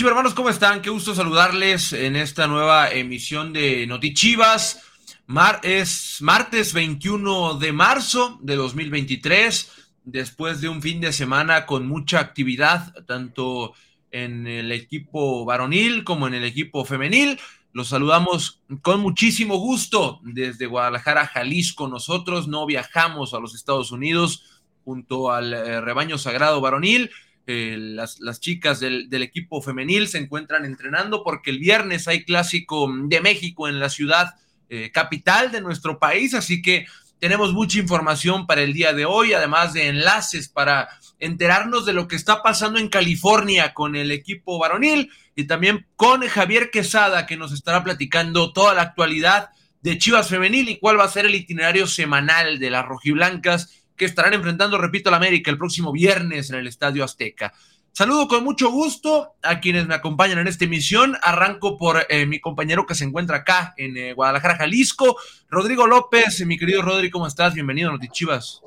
Hola hermanos, ¿cómo están? Qué gusto saludarles en esta nueva emisión de Notichivas. Mar es martes 21 de marzo de 2023, después de un fin de semana con mucha actividad, tanto en el equipo varonil como en el equipo femenil. Los saludamos con muchísimo gusto desde Guadalajara, Jalisco. Nosotros no viajamos a los Estados Unidos junto al eh, rebaño sagrado varonil eh, las, las, chicas del, del, equipo femenil se encuentran entrenando porque el viernes hay clásico de México en la ciudad eh, capital de nuestro país, así que tenemos mucha información para el día de hoy, además de enlaces para enterarnos de lo que está pasando en California con el equipo varonil y también con Javier Quesada que nos estará platicando toda la actualidad de Chivas Femenil y cuál va a ser el itinerario semanal de las rojiblancas que estarán enfrentando, repito, al América el próximo viernes en el Estadio Azteca. Saludo con mucho gusto a quienes me acompañan en esta emisión. Arranco por eh, mi compañero que se encuentra acá en eh, Guadalajara, Jalisco, Rodrigo López. Mi querido Rodrigo, ¿cómo estás? Bienvenido a Notichivas.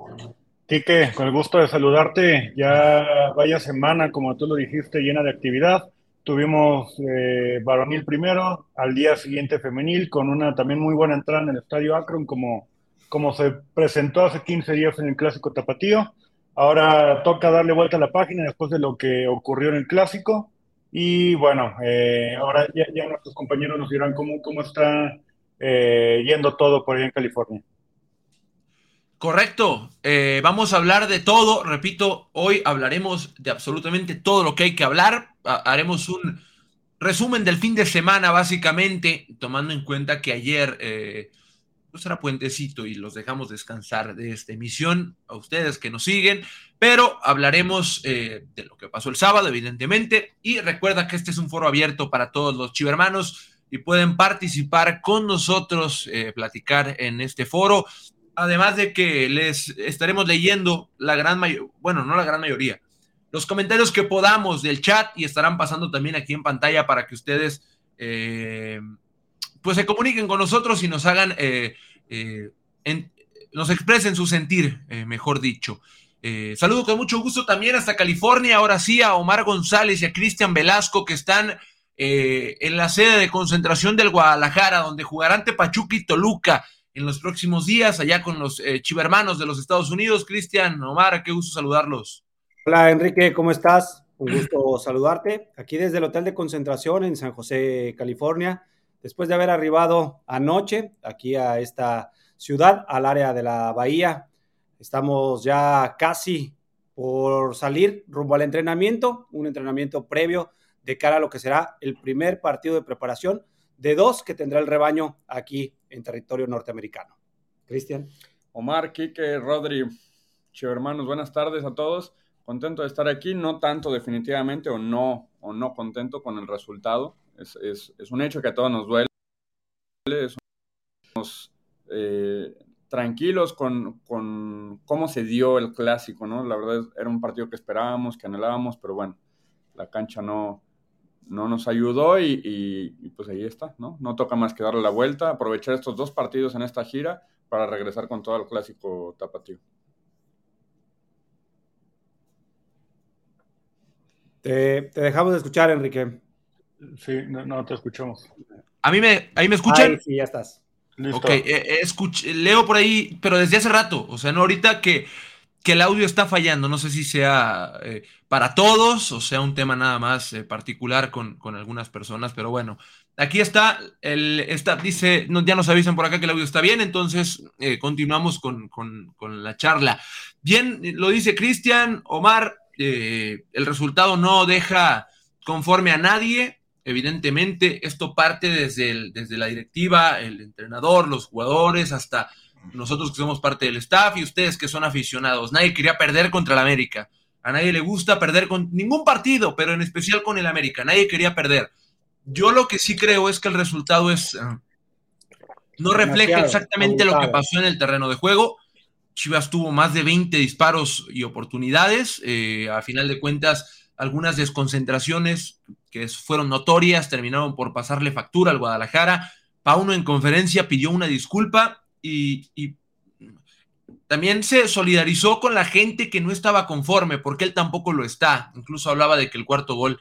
Quique, con el gusto de saludarte. Ya vaya semana, como tú lo dijiste, llena de actividad. Tuvimos eh, varonil primero, al día siguiente femenil, con una también muy buena entrada en el Estadio Akron, como como se presentó hace 15 días en el Clásico Tapatío. Ahora toca darle vuelta a la página después de lo que ocurrió en el Clásico. Y bueno, eh, ahora ya, nuestros compañeros nos dirán cómo, cómo está eh, yendo todo por ahí en California. Correcto. Eh, vamos a hablar de todo. Repito, hoy hablaremos de absolutamente todo lo que hay que hablar. haremos un resumen del fin de semana, básicamente, tomando en cuenta que ayer pues era puentecito y los dejamos descansar de esta emisión a ustedes que nos siguen, pero hablaremos eh, de lo que pasó el sábado, evidentemente, y recuerda que este es un foro abierto para todos los chivermanos y pueden participar con nosotros, eh, platicar en este foro, además de que les estaremos leyendo la gran mayoría, bueno, no la gran mayoría, los comentarios que podamos del chat y estarán pasando también aquí en pantalla para que ustedes... Eh, pues se comuniquen con nosotros y nos hagan, eh, eh, nos expresen su sentir, eh, mejor dicho. saludo con mucho gusto también hasta California, ahora sí, a Omar González y a Cristian Velasco que están en la sede de concentración del Guadalajara, donde jugarán ante Pachuca y Toluca en los próximos días, allá con los chivermanos de los Estados Unidos. Cristian, Omar, qué gusto saludarlos. Hola Enrique, ¿cómo estás? Un gusto saludarte. Aquí desde el Hotel de Concentración en San José, California después de haber arribado anoche aquí a esta ciudad, al área de la bahía. Estamos ya casi por salir rumbo al entrenamiento, un entrenamiento previo de cara a lo que será el primer partido de preparación de dos que tendrá el rebaño aquí en territorio norteamericano. Cristian. Omar, Quique, Rodri, hermanos, buenas tardes a todos. Contento de estar aquí, no tanto definitivamente o no, o no contento con el resultado es, es, un hecho que a todos nos duele. Somos eh, tranquilos con, con, cómo se dio el clásico, ¿no? La verdad era un partido que esperábamos, que anhelábamos, pero bueno, la cancha no, no nos ayudó y, y, pues ahí está, ¿no? No toca más que darle la vuelta, aprovechar estos dos partidos en esta gira para regresar con todo el clásico tapatío. Te, te dejamos de escuchar, Enrique. Sí, no, te escuchamos. A mí me, ahí me escuchan. sí, ya estás. Ok, eh, leo por ahí, pero desde hace rato, o sea, no ahorita que, que el audio está fallando, no sé si sea eh, para todos o sea un tema nada más eh, particular con, con, algunas personas, pero bueno, aquí está, el, está dice, no, ya nos avisan por acá que el audio está bien, entonces continuamos con, con, con, la charla. Bien, lo dice Cristian, Omar, el resultado no deja conforme a nadie, Evidentemente, esto parte desde, desde la directiva, el entrenador, los jugadores, hasta nosotros que somos parte del staff y ustedes que son aficionados. Nadie quería perder contra el América. A nadie le gusta perder con ningún partido, pero en especial con el América. Nadie quería perder. Yo lo que sí creo es que el resultado es. Ah, no refleja exactamente lo que pasó en el terreno de juego. Chivas tuvo más de 20 disparos y oportunidades. Eh, a final de cuentas, algunas desconcentraciones que fueron notorias, terminaron por pasarle factura al Guadalajara. Pauno en conferencia pidió una disculpa y, también se solidarizó con la gente que no estaba conforme, porque él tampoco lo está. Incluso hablaba de que el cuarto gol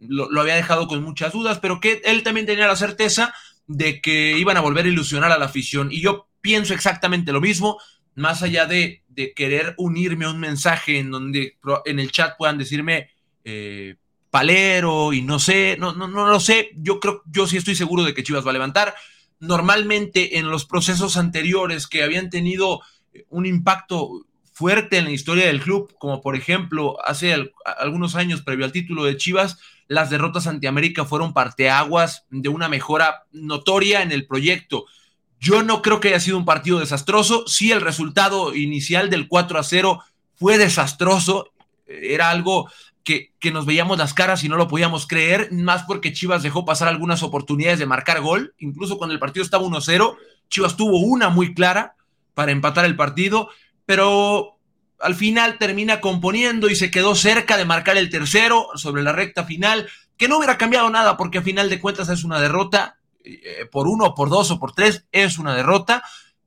lo, lo, había dejado con muchas dudas, pero que él también tenía la certeza de que iban a volver a ilusionar a la afición. Y yo pienso exactamente lo mismo, más allá de, de querer unirme a un mensaje en donde en el chat puedan decirme eh, palero y no sé, no, no, no lo sé, yo creo, yo sí estoy seguro de que Chivas va a levantar. Normalmente en los procesos anteriores que habían tenido un impacto fuerte en la historia del club, como por ejemplo hace algunos años previo al título de Chivas, las derrotas ante América fueron parteaguas de una mejora notoria en el proyecto. Yo no creo que haya sido un partido desastroso. Sí, el resultado inicial del 4 a 0 fue desastroso. Era algo que, nos veíamos las caras y no lo podíamos creer, más porque Chivas dejó pasar algunas oportunidades de marcar gol. Incluso cuando el partido estaba 1-0, Chivas tuvo una muy clara para empatar el partido, pero al final termina componiendo y se quedó cerca de marcar el tercero sobre la recta final, que no hubiera cambiado nada porque a final de cuentas es una derrota, eh, por uno, por dos o por tres, es una derrota,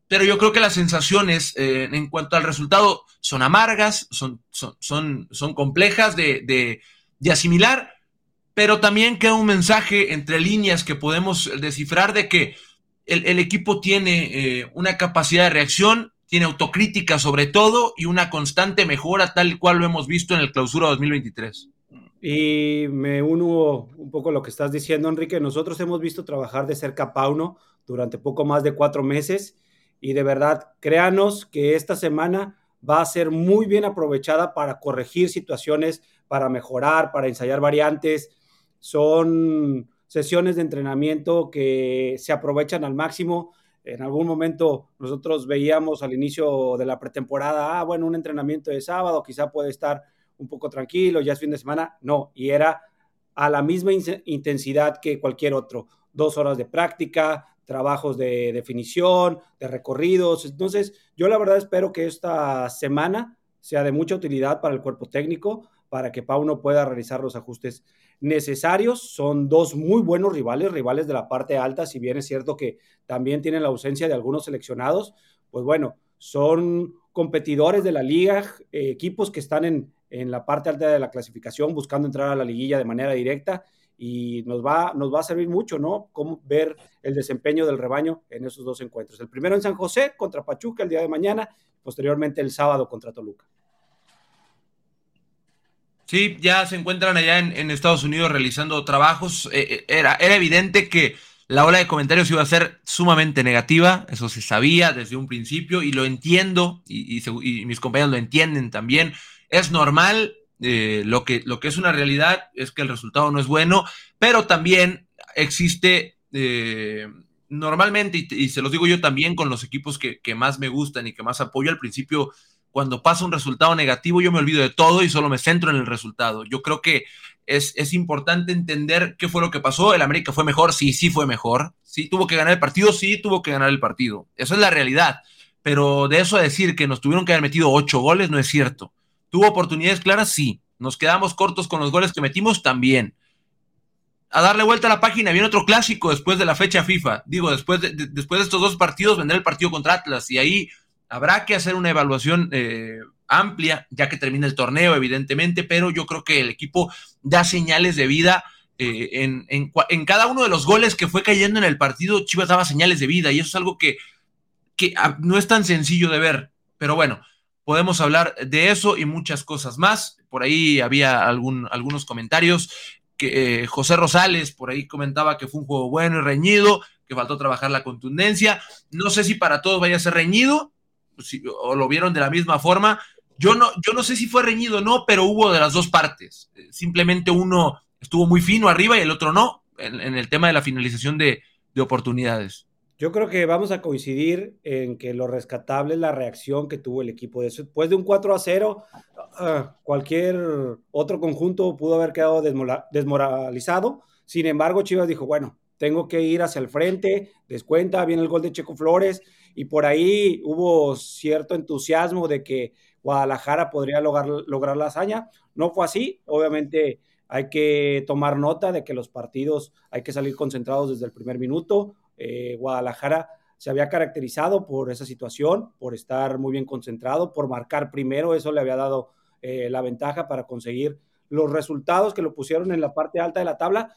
pero yo creo que las sensaciones eh, en cuanto al resultado son amargas, son, son, son, son complejas de, de, de, asimilar, pero también queda un mensaje entre líneas que podemos descifrar de que el, el equipo tiene eh, una capacidad de reacción tiene autocrítica sobre todo y una constante mejora tal cual lo hemos visto en el clausura 2023. Y me uno un poco a lo que estás diciendo, Enrique. Nosotros hemos visto trabajar de cerca a Pauno durante poco más de cuatro meses y de verdad, créanos que esta semana va a ser muy bien aprovechada para corregir situaciones, para mejorar, para ensayar variantes. Son sesiones de entrenamiento que se aprovechan al máximo en algún momento nosotros veíamos al inicio de la pretemporada, ah, bueno, un entrenamiento de sábado, quizá puede estar un poco tranquilo, ya es fin de semana. No, y era a la misma intensidad que cualquier otro. Dos horas de práctica, trabajos de definición, de recorridos. Entonces, yo la verdad espero que esta semana sea de mucha utilidad para el cuerpo técnico, para que Pauno pueda realizar los ajustes necesarios. Son dos muy buenos rivales, rivales de la parte alta, si bien es cierto que también tienen la ausencia de algunos seleccionados, pues bueno, son competidores de la liga, eh, equipos que están en, en, la parte alta de la clasificación buscando entrar a la liguilla de manera directa y nos va, nos va a servir mucho, ¿no? Cómo ver el desempeño del rebaño en esos dos encuentros. El primero en San José contra Pachuca el día de mañana, posteriormente el sábado contra Toluca. Sí, ya se encuentran allá en, Estados Unidos realizando trabajos. Eh, eh, era, era evidente que la ola de comentarios iba a ser sumamente negativa, eso se sabía desde un principio y lo entiendo y mis compañeros lo entienden también. Es normal, eh, lo, que, lo que es una realidad es que el resultado no es bueno, pero también existe eh, normalmente, y, se los digo yo también con los equipos que, que más me gustan y que más apoyo al principio cuando pasa un resultado negativo, yo me olvido de todo y solo me centro en el resultado. Yo creo que es, es, importante entender qué fue lo que pasó. El América fue mejor, sí, sí fue mejor. Sí, tuvo que ganar el partido, sí, tuvo que ganar el partido. Eso es la realidad. Pero de eso a decir que nos tuvieron que haber metido ocho goles, no es cierto. ¿Tuvo oportunidades claras? Sí. Nos quedamos cortos con los goles que metimos también. A darle vuelta a la página, viene otro clásico después de la fecha FIFA. Digo, después de, de, después de estos dos partidos vendrá el partido contra Atlas y ahí Habrá que hacer una evaluación eh, amplia, ya que termina el torneo, evidentemente, pero yo creo que el equipo da señales de vida. Eh, en, en, en, cada uno de los goles que fue cayendo en el partido, Chivas daba señales de vida y eso es algo que, que no es tan sencillo de ver. Pero bueno, podemos hablar de eso y muchas cosas más. Por ahí había algún, algunos comentarios que eh, José Rosales por ahí comentaba que fue un juego bueno y reñido, que faltó trabajar la contundencia. No sé si para todos vaya a ser reñido, si, o lo vieron de la misma forma. Yo no, yo no sé si fue reñido o no, pero hubo de las dos partes. Simplemente uno estuvo muy fino arriba y el otro no, en, en el tema de la finalización de, de, oportunidades. Yo creo que vamos a coincidir en que lo rescatable es la reacción que tuvo el equipo. Después de un 4 a 0, uh, cualquier otro conjunto pudo haber quedado desmoralizado. Sin embargo, Chivas dijo, bueno, tengo que ir hacia el frente, descuenta, viene el gol de Checo Flores, y por ahí hubo cierto entusiasmo de que Guadalajara podría lograr, lograr la hazaña. No fue así, obviamente hay que tomar nota de que los partidos hay que salir concentrados desde el primer minuto. Eh, Guadalajara se había caracterizado por esa situación, por estar muy bien concentrado, por marcar primero, eso le había dado eh, la ventaja para conseguir los resultados que lo pusieron en la parte alta de la tabla.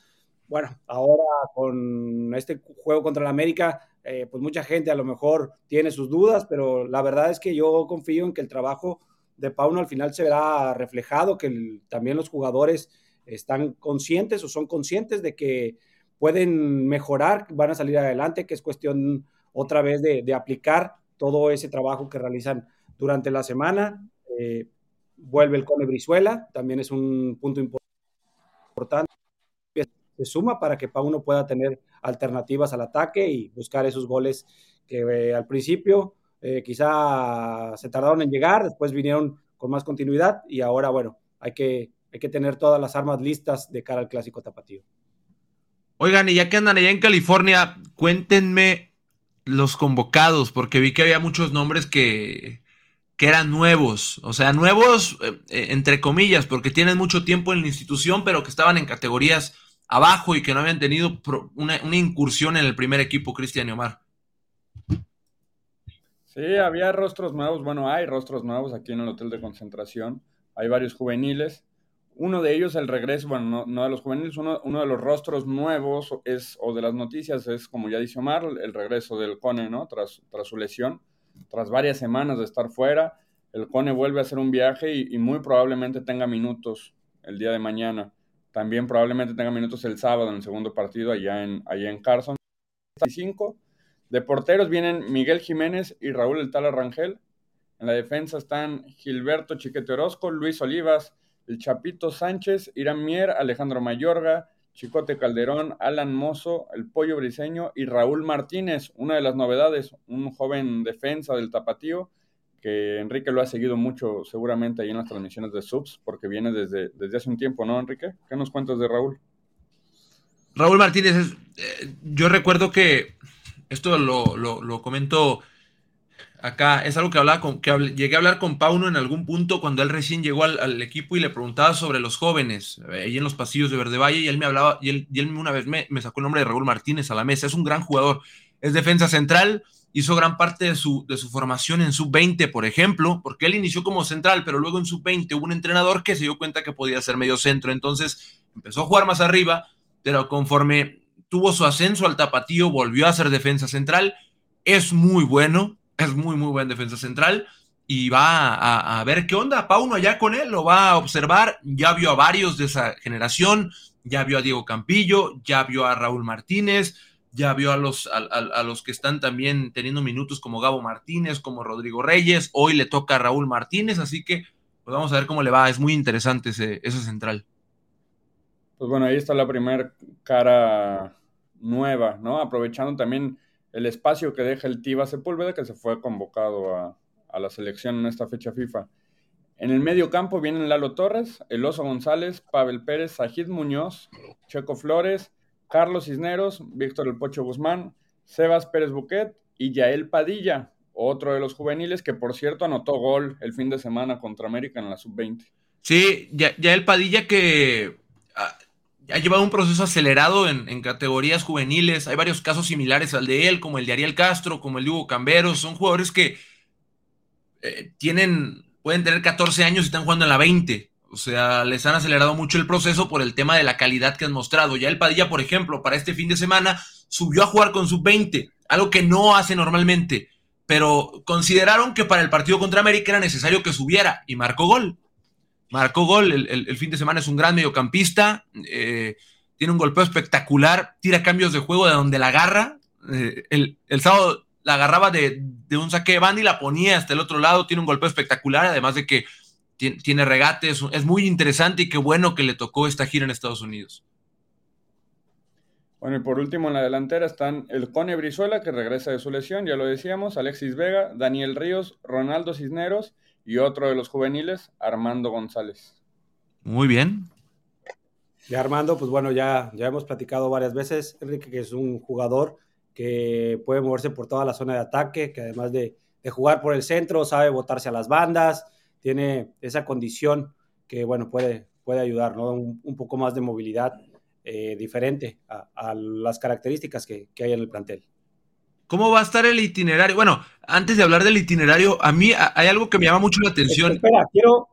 Bueno, ahora con este juego contra el América, eh, pues mucha gente a lo mejor tiene sus dudas, pero la verdad es que yo confío en que el trabajo de Pauno al final se verá reflejado, que también los jugadores están conscientes o son conscientes de que pueden mejorar, van a salir adelante, que es cuestión otra vez de, aplicar todo ese trabajo que realizan durante la semana. Eh, vuelve el Cone Brizuela, también es un punto importante. Se suma para que Pauno pueda tener alternativas al ataque y buscar esos goles que eh, al principio eh, quizá se tardaron en llegar, después vinieron con más continuidad y ahora, bueno, hay que, hay que tener todas las armas listas de cara al clásico tapatío. Oigan, y ya que andan allá en California, cuéntenme los convocados, porque vi que había muchos nombres que, que eran nuevos, o sea, nuevos eh, eh, entre comillas, porque tienen mucho tiempo en la institución, pero que estaban en categorías abajo y que no habían tenido una, una incursión en el primer equipo, Cristian y Omar. Sí, había rostros nuevos, bueno, hay rostros nuevos aquí en el hotel de concentración, hay varios juveniles, uno de ellos, el regreso, bueno, no, de los juveniles, uno, uno, de los rostros nuevos es, o de las noticias es, como ya dice Omar, el regreso del Cone, ¿no? Tras, tras su lesión, tras varias semanas de estar fuera, el Cone vuelve a hacer un viaje y, muy probablemente tenga minutos el día de mañana. También probablemente tenga minutos el sábado en el segundo partido allá en, allá en Carson. De porteros vienen Miguel Jiménez y Raúl El Tala Rangel. En la defensa están Gilberto Chiquete Orozco, Luis Olivas, el Chapito Sánchez, Irán Mier, Alejandro Mayorga, Chicote Calderón, Alan Mozo, el Pollo Briseño y Raúl Martínez, una de las novedades, un joven defensa del Tapatío, que Enrique lo ha seguido mucho seguramente ahí en las transmisiones de subs, porque viene desde, desde hace un tiempo, ¿no, Enrique? ¿Qué nos cuentas de Raúl? Raúl Martínez, eh, yo recuerdo que esto lo, lo, comento acá, es algo que hablaba con, que llegué a hablar con Pauno en algún punto cuando él recién llegó al, equipo y le preguntaba sobre los jóvenes, eh, en los pasillos de Verde Valle, y él me hablaba, y él, una vez me, me, sacó el nombre de Raúl Martínez a la mesa, es un gran jugador, es defensa central, hizo gran parte de su, de su formación en sub-20, por ejemplo, porque él inició como central, pero luego en sub-20 hubo un entrenador que se dio cuenta que podía ser medio centro, entonces empezó a jugar más arriba, pero conforme tuvo su ascenso al tapatío, volvió a ser defensa central, es muy bueno, es muy, muy buen defensa central y va a, ver qué onda. Pauno allá con él, lo va a observar, ya vio a varios de esa generación, ya vio a Diego Campillo, ya vio a Raúl Martínez, ya vio a los, a, los que están también teniendo minutos como Gabo Martínez, como Rodrigo Reyes, hoy le toca a Raúl Martínez, así que pues vamos a ver cómo le va, es muy interesante ese, ese central. Pues bueno, ahí está la primera cara nueva, ¿no? Aprovechando también el espacio que deja el Tiva Sepúlveda, que se fue convocado a, la selección en esta fecha FIFA. En el medio campo vienen Lalo Torres, El Oso González, Pavel Pérez, Sajid Muñoz, Checo Flores, Carlos Cisneros, Víctor El Pocho Guzmán, Sebas Pérez Buquet y Yael Padilla, otro de los juveniles que por cierto anotó gol el fin de semana contra América en la sub-20. Sí, Yael Padilla que ha llevado un proceso acelerado en, categorías juveniles. Hay varios casos similares al de él, como el de Ariel Castro, como el de Hugo Camberos. Son jugadores que eh, tienen, pueden tener 14 años y están jugando en la 20. O sea, les han acelerado mucho el proceso por el tema de la calidad que han mostrado. Ya el Padilla, por ejemplo, para este fin de semana subió a jugar con sub-20, algo que no hace normalmente. Pero consideraron que para el partido contra América era necesario que subiera y marcó gol marcó gol el, fin de semana, es un gran mediocampista, eh, tiene un golpeo espectacular, tira cambios de juego de donde la agarra. Eh, el, sábado la agarraba de, un saque de banda y la ponía hasta el otro lado, tiene un golpeo espectacular, además de que tiene, regates, es muy interesante y qué bueno que le tocó esta gira en Estados Unidos. Bueno, y por último en la delantera están el Cone Brizuela, que regresa de su lesión, ya lo decíamos, Alexis Vega, Daniel Ríos, Ronaldo Cisneros y otro de los juveniles, Armando González. Muy bien. Y Armando, pues bueno, ya, ya hemos platicado varias veces, Enrique, que es un jugador que puede moverse por toda la zona de ataque, que además de, jugar por el centro, sabe botarse a las bandas, tiene esa condición que, bueno, puede, puede ayudar, ¿no? Un, poco más de movilidad eh, diferente a, las características que hay en el plantel. ¿Cómo va a estar el itinerario? Bueno, antes de hablar del itinerario, a mí hay algo que me llama mucho la atención. Espera, quiero,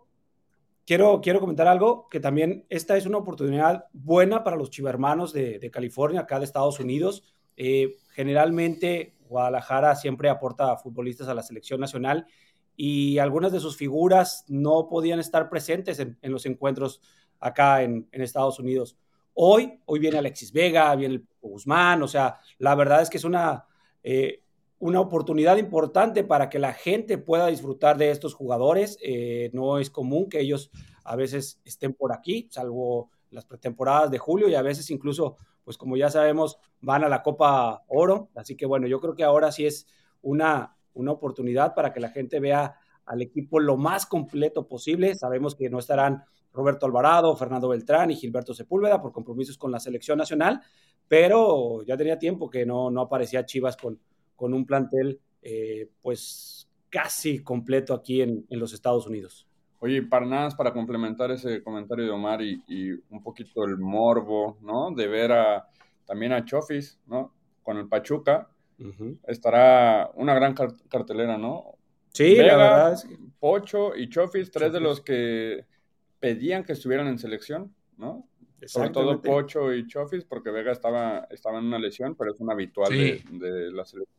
quiero, quiero comentar algo, que también esta es una oportunidad buena para los chivermanos de, de California, acá de Estados Unidos. Eh, generalmente Guadalajara siempre aporta futbolistas a la selección nacional y algunas de sus figuras no podían estar presentes en, los encuentros acá en, Estados Unidos. Hoy, hoy viene Alexis Vega, viene el Guzmán, o sea, la verdad es que es una, eh, una oportunidad importante para que la gente pueda disfrutar de estos jugadores. Eh, no es común que ellos a veces estén por aquí, salvo las pretemporadas de julio y a veces incluso, pues como ya sabemos, van a la Copa Oro. Así que bueno, yo creo que ahora sí es una, una oportunidad para que la gente vea al equipo lo más completo posible. Sabemos que no estarán Roberto Alvarado, Fernando Beltrán y Gilberto Sepúlveda por compromisos con la selección nacional, pero ya tenía tiempo que no, no aparecía Chivas con, con un plantel eh, pues casi completo aquí en, los Estados Unidos. Oye, para nada, para complementar ese comentario de Omar y, un poquito el morbo, ¿no? De ver a, también a Chofis, ¿no? Con el Pachuca, estará una gran cartelera, ¿no? Sí, la verdad es Pocho y Chofis, tres de los que pedían que estuvieran en selección, ¿no? Sobre todo Pocho y Chofis, porque Vega estaba, estaba en una lesión, pero es un habitual de, la selección.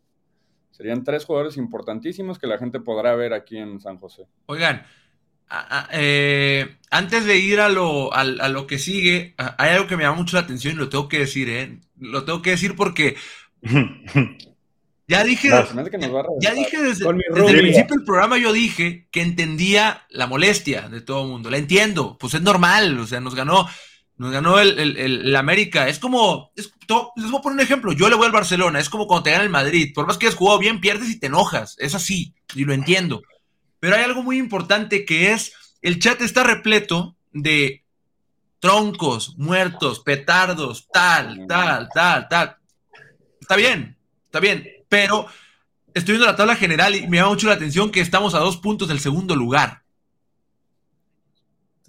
Serían tres jugadores importantísimos que la gente podrá ver aquí en San José. Oigan, eh, antes de ir a lo, a, lo que sigue, hay algo que me llama mucho la atención y lo tengo que decir, ¿eh? Lo tengo que decir porque ya dije, ya dije desde, el principio del programa, yo dije que entendía la molestia de todo el mundo. La entiendo, pues es normal, o sea, nos ganó, nos ganó el, América. Es como, les voy a poner un ejemplo, yo le voy al Barcelona, es como cuando te gana el Madrid, por más que hayas jugado bien, pierdes y te enojas, es así, y lo entiendo. Pero hay algo muy importante que es, el chat está repleto de troncos, muertos, petardos, tal, tal, tal, tal. Está bien, está bien, pero estoy viendo la tabla general y me llama mucho la atención que estamos a dos puntos del segundo lugar.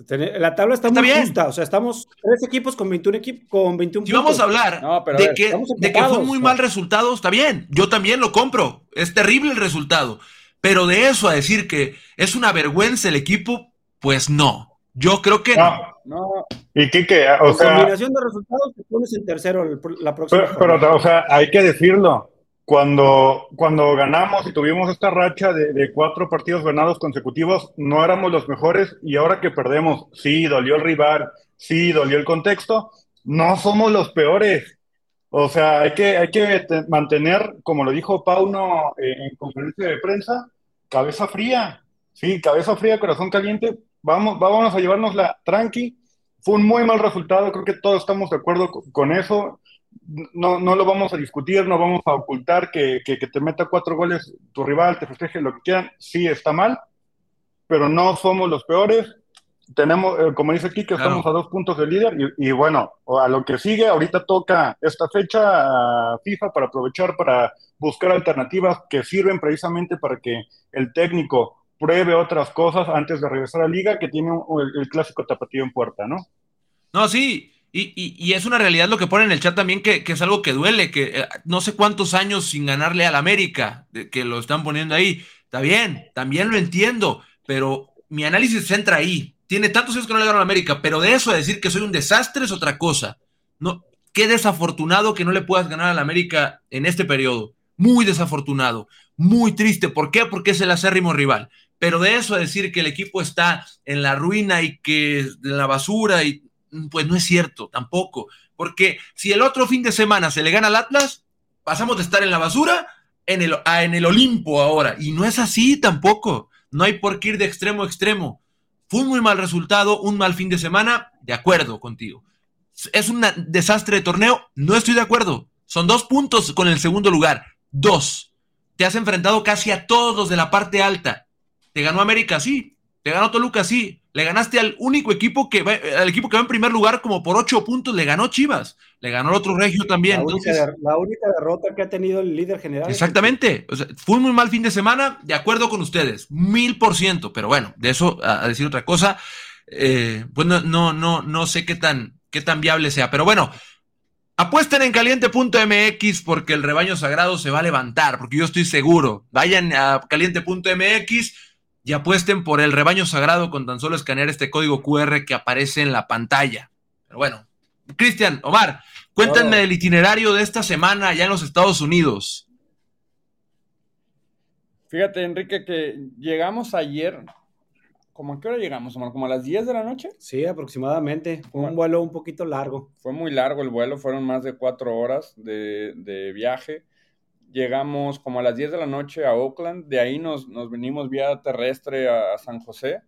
La tabla está, muy justa, o sea, estamos tres equipos con 21 equipos con 21 si vamos a hablar de, que, de, que, fue un muy mal resultado, está bien, yo también lo compro, es terrible el resultado, pero de eso a decir que es una vergüenza el equipo, pues no, yo creo que no. no. Y Kike, o sea... combinación de resultados te pones en tercero la próxima Pero, pero, o sea, hay que decirlo, cuando, cuando ganamos y tuvimos esta racha de, cuatro partidos ganados consecutivos, no éramos los mejores y ahora que perdemos, sí, dolió el rival, sí, dolió el contexto, no somos los peores. O sea, hay que, hay que mantener, como lo dijo Pauno eh, en conferencia de prensa, cabeza fría. Sí, cabeza fría, corazón caliente. Vamos, vamos a llevárnosla tranqui. Fue un muy mal resultado, creo que todos estamos de acuerdo con eso no, no lo vamos a discutir, no vamos a ocultar que, que, te meta cuatro goles tu rival, te festeje lo que quieran, sí está mal, pero no somos los peores. Tenemos, eh, como dice aquí, que estamos a dos puntos de líder y, bueno, a lo que sigue, ahorita toca esta fecha a FIFA para aprovechar para buscar alternativas que sirven precisamente para que el técnico pruebe otras cosas antes de regresar a liga, que tiene el, el clásico tapatío en puerta, ¿no? No, sí, y, es una realidad lo que pone en el chat también, que, es algo que duele, que eh, no sé cuántos años sin ganarle al América, que lo están poniendo ahí. Está bien, también lo entiendo, pero mi análisis se centra ahí. Tiene tantos años que no le ganaron al América, pero de eso a decir que soy un desastre es otra cosa. No, qué desafortunado que no le puedas ganar al América en este periodo. Muy desafortunado, muy triste. ¿Por qué? Porque es el acérrimo rival. Pero de eso a decir que el equipo está en la ruina y que en la basura y pues no es cierto tampoco, porque si el otro fin de semana se le gana al Atlas, pasamos de estar en la basura en el, a en el Olimpo ahora, y no es así tampoco, no hay por qué ir de extremo a extremo. Fue un muy mal resultado, un mal fin de semana, de acuerdo contigo. ¿Es un desastre de torneo? No estoy de acuerdo. Son dos puntos con el segundo lugar. Dos. Te has enfrentado casi a todos los de la parte alta. ¿Te ganó América? Sí. ¿Te ganó Toluca? Sí. Le ganaste al único equipo que va, al equipo que va en primer lugar como por ocho puntos, le ganó Chivas, le ganó el otro regio también. La, única, derrota que ha tenido el líder general. Exactamente. fue un muy mal fin de semana, de acuerdo con ustedes, mil por ciento. Pero bueno, de eso a, decir otra cosa, eh, pues no, no, no, no sé qué tan, qué tan viable sea. Pero bueno, Apuesten en caliente.mx porque el rebaño sagrado se va a levantar, porque yo estoy seguro. Vayan a caliente.mx y apuesten por el rebaño sagrado con tan solo escanear este código QR que aparece en la pantalla. Pero bueno, Cristian, Omar, cuéntenme el itinerario de esta semana allá en los Estados Unidos. Fíjate, Enrique, que llegamos ayer. ¿Cómo a qué hora llegamos, Omar? ¿Como a las 10 de la noche? Sí, aproximadamente. Fue un vuelo un poquito largo. Fue muy largo el vuelo, fueron más de cuatro horas de, de viaje llegamos como a las 10 de la noche a Oakland, de ahí nos, nos venimos vía terrestre a, San José,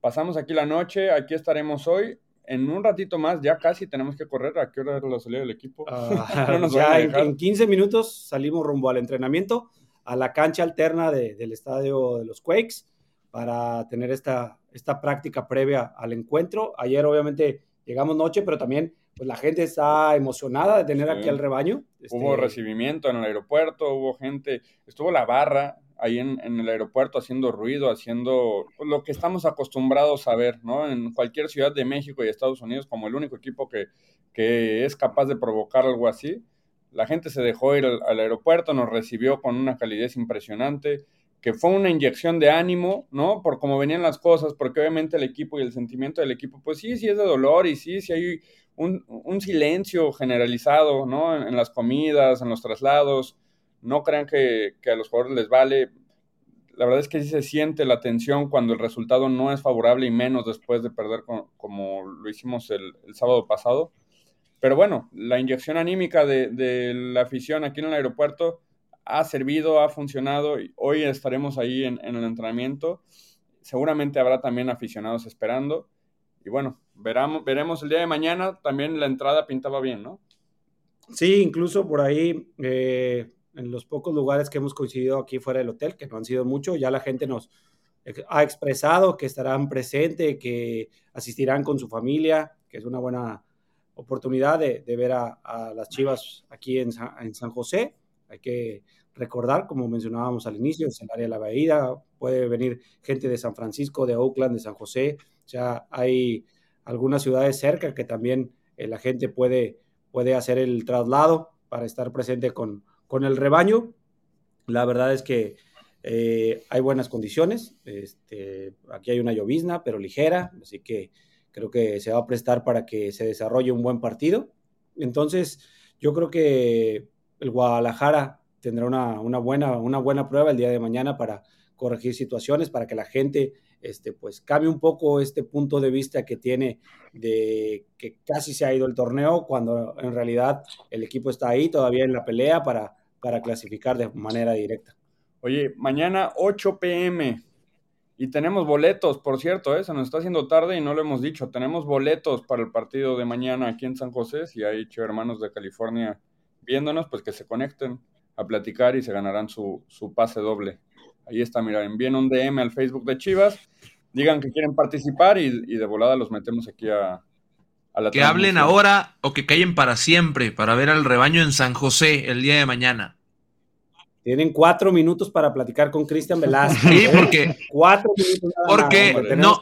pasamos aquí la noche, aquí estaremos hoy, en un ratito más, ya casi tenemos que correr. ¿A qué hora la salida del equipo? Ah, ya en, 15 minutos salimos rumbo al entrenamiento, a la cancha alterna del estadio de los Quakes, para tener esta, esta práctica previa al encuentro. Ayer, obviamente, llegamos noche, pero también pues la gente está emocionada de tener aquí al rebaño. Hubo este, recibimiento en el aeropuerto, hubo gente, estuvo la barra ahí en, el aeropuerto haciendo ruido, haciendo lo que estamos acostumbrados a ver, ¿no? En cualquier ciudad de México y Estados Unidos, como el único equipo que, que es capaz de provocar algo así. La gente se dejó ir al, aeropuerto, nos recibió con una calidez impresionante, que fue una inyección de ánimo, ¿no? Por cómo venían las cosas, porque obviamente el equipo y el sentimiento del equipo, pues sí, sí es de dolor y sí, sí hay un, silencio generalizado, ¿no? En, las comidas, en los traslados. No crean que, a los jugadores les vale. La verdad es que sí se siente la tensión cuando el resultado no es favorable y menos después de perder como lo hicimos el, sábado pasado. Pero bueno, la inyección anímica de, la afición aquí en el aeropuerto ha servido, ha funcionado. Y hoy estaremos ahí en, en el entrenamiento. Seguramente habrá también aficionados esperando. Y bueno, veremos, veremos el día de mañana. También la entrada pintaba bien, ¿no? Sí, incluso por ahí, eh, en los pocos lugares que hemos coincidido aquí fuera del hotel, que no han sido mucho, ya la gente nos ha expresado que estarán presentes, que asistirán con su familia, que es una buena oportunidad de, ver a, las Chivas aquí en, en, San José. Hay que recordar, como mencionábamos al inicio, es el área de la Bahía, puede venir gente de San Francisco, de Oakland, de San José, ya hay algunas ciudades cerca que también eh, la gente puede, puede hacer el traslado para estar presente con, con el rebaño. La verdad es que eh, hay buenas condiciones. Este, aquí hay una llovizna, pero ligera, así que creo que se va a prestar para que se desarrolle un buen partido. Entonces, yo creo que el Guadalajara tendrá una, una, buena, una buena prueba el día de mañana para corregir situaciones, para que la gente este, pues cambie un poco este punto de vista que tiene de que casi se ha ido el torneo, cuando en realidad el equipo está ahí todavía en la pelea para, para clasificar de manera directa. Oye, mañana 8 pm y tenemos boletos, por cierto, ¿eh? se nos está haciendo tarde y no lo hemos dicho. Tenemos boletos para el partido de mañana aquí en San José. Si hay hermanos de California viéndonos, pues que se conecten a platicar y se ganarán su, su pase doble. Ahí está, mira, envíen un DM al Facebook de Chivas, digan que quieren participar y, de volada los metemos aquí a, la Que hablen ahora o que callen para siempre para ver al rebaño en San José el día de mañana. Tienen cuatro minutos para platicar con Cristian Velázquez. Sí, porque. cuatro minutos. porque no.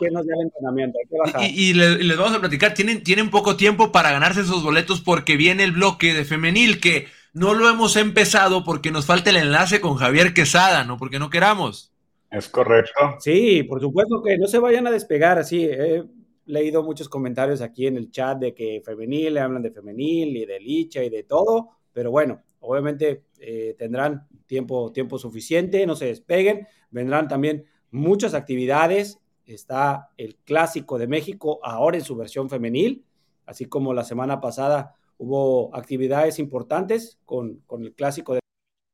Y, y, les, vamos a platicar. Tienen, tienen poco tiempo para ganarse esos boletos porque viene el bloque de femenil que no lo hemos empezado porque nos falta el enlace con Javier Quesada, no porque no queramos. Es correcto. Sí, por supuesto que no se vayan a despegar así. He leído muchos comentarios aquí en el chat de que femenil, le hablan de femenil y de licha y de todo, pero bueno, obviamente eh, tendrán tiempo, tiempo suficiente, no se despeguen, vendrán también muchas actividades. Está el clásico de México ahora en su versión femenil, así como la semana pasada hubo actividades importantes con, el clásico de...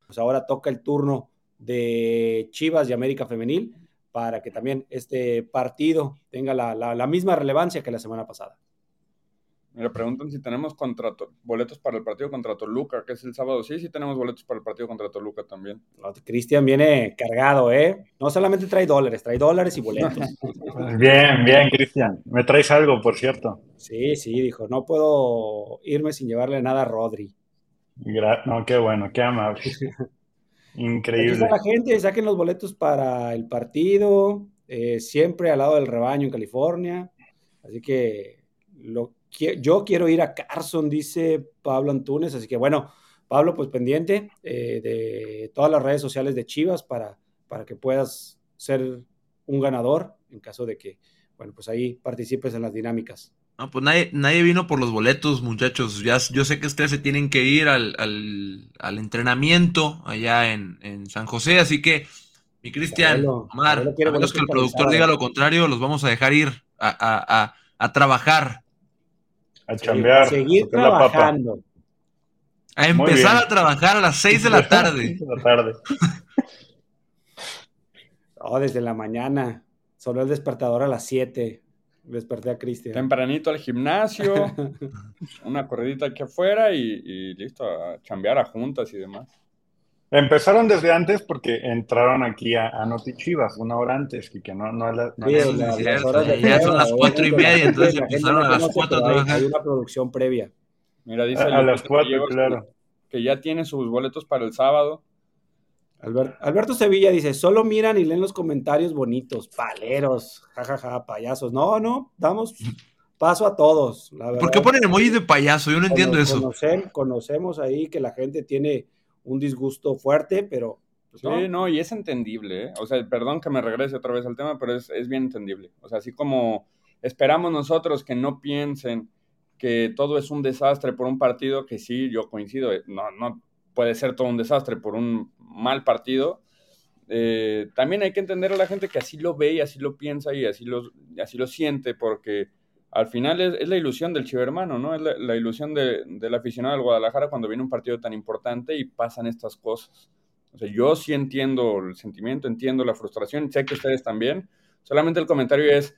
Pues ahora toca el turno de Chivas y América Femenil para que también este partido tenga la misma relevancia que la semana pasada. Me preguntan si tenemos boletos para el partido contra Toluca, que es el sábado. Sí, sí tenemos boletos para el partido contra Toluca también. Cristian viene cargado, ¿eh? No solamente trae dólares, trae dólares y boletos. bien, bien, Cristian. Me traes algo, por cierto. Sí, sí, dijo, no puedo irme sin llevarle nada a Rodri. no, qué bueno, qué amable. Increíble. Aquí está la gente, saquen los boletos para el partido, eh, siempre al lado del rebaño en California. Así que lo, yo quiero ir a Carson, dice Pablo Antunes, así que bueno, Pablo, pues pendiente eh, de todas las redes sociales de Chivas para, para que puedas ser un ganador en caso de que, bueno, pues ahí participes en las dinámicas. No, pues nadie, nadie vino por los boletos, muchachos. Ya, yo sé que ustedes se tienen que ir al, al, entrenamiento allá en, en, San José, así que, mi Cristian, Omar, a menos que el productor diga lo contrario, los vamos a dejar ir a, a, a, a trabajar. A chambear. A seguir trabajando. A empezar a trabajar a las 6 de la tarde. de la tarde. oh, desde la mañana. Solo el despertador a las 7. Desperté a Cristian. Tempranito al gimnasio, una corredita aquí afuera y, listo, a chambear a juntas y demás. Empezaron desde antes porque entraron aquí a, a Noti Chivas una hora antes, que no, no, no, sí, ya son las cuatro y media, entonces empezaron a las cuatro a trabajar. Hay una producción previa. Mira, dice a, las cuatro, claro. Que ya tiene sus boletos para el sábado. Alberto Sevilla dice, solo miran y leen los comentarios bonitos, paleros, jajaja, payasos. No, no, damos paso a todos. ¿Por qué ponen emoji de payaso? Yo no entiendo eso. conocemos ahí que la gente tiene un disgusto fuerte, pero... Pues, sí, no. y es entendible, ¿eh? O sea, perdón que me regrese otra vez al tema, pero es, es bien entendible. O sea, así como esperamos nosotros que no piensen que todo es un desastre por un partido, que sí, yo coincido, eh, no, no puede ser todo un desastre por un mal partido. Eh, también hay que entender a la gente que así lo ve y así lo piensa y así lo, así lo siente, porque al final es, la ilusión del chivermano, ¿no? Es la, ilusión de, del aficionado del Guadalajara cuando viene un partido tan importante y pasan estas cosas. O sea, yo sí entiendo el sentimiento, entiendo la frustración, sé que ustedes también. Solamente el comentario es,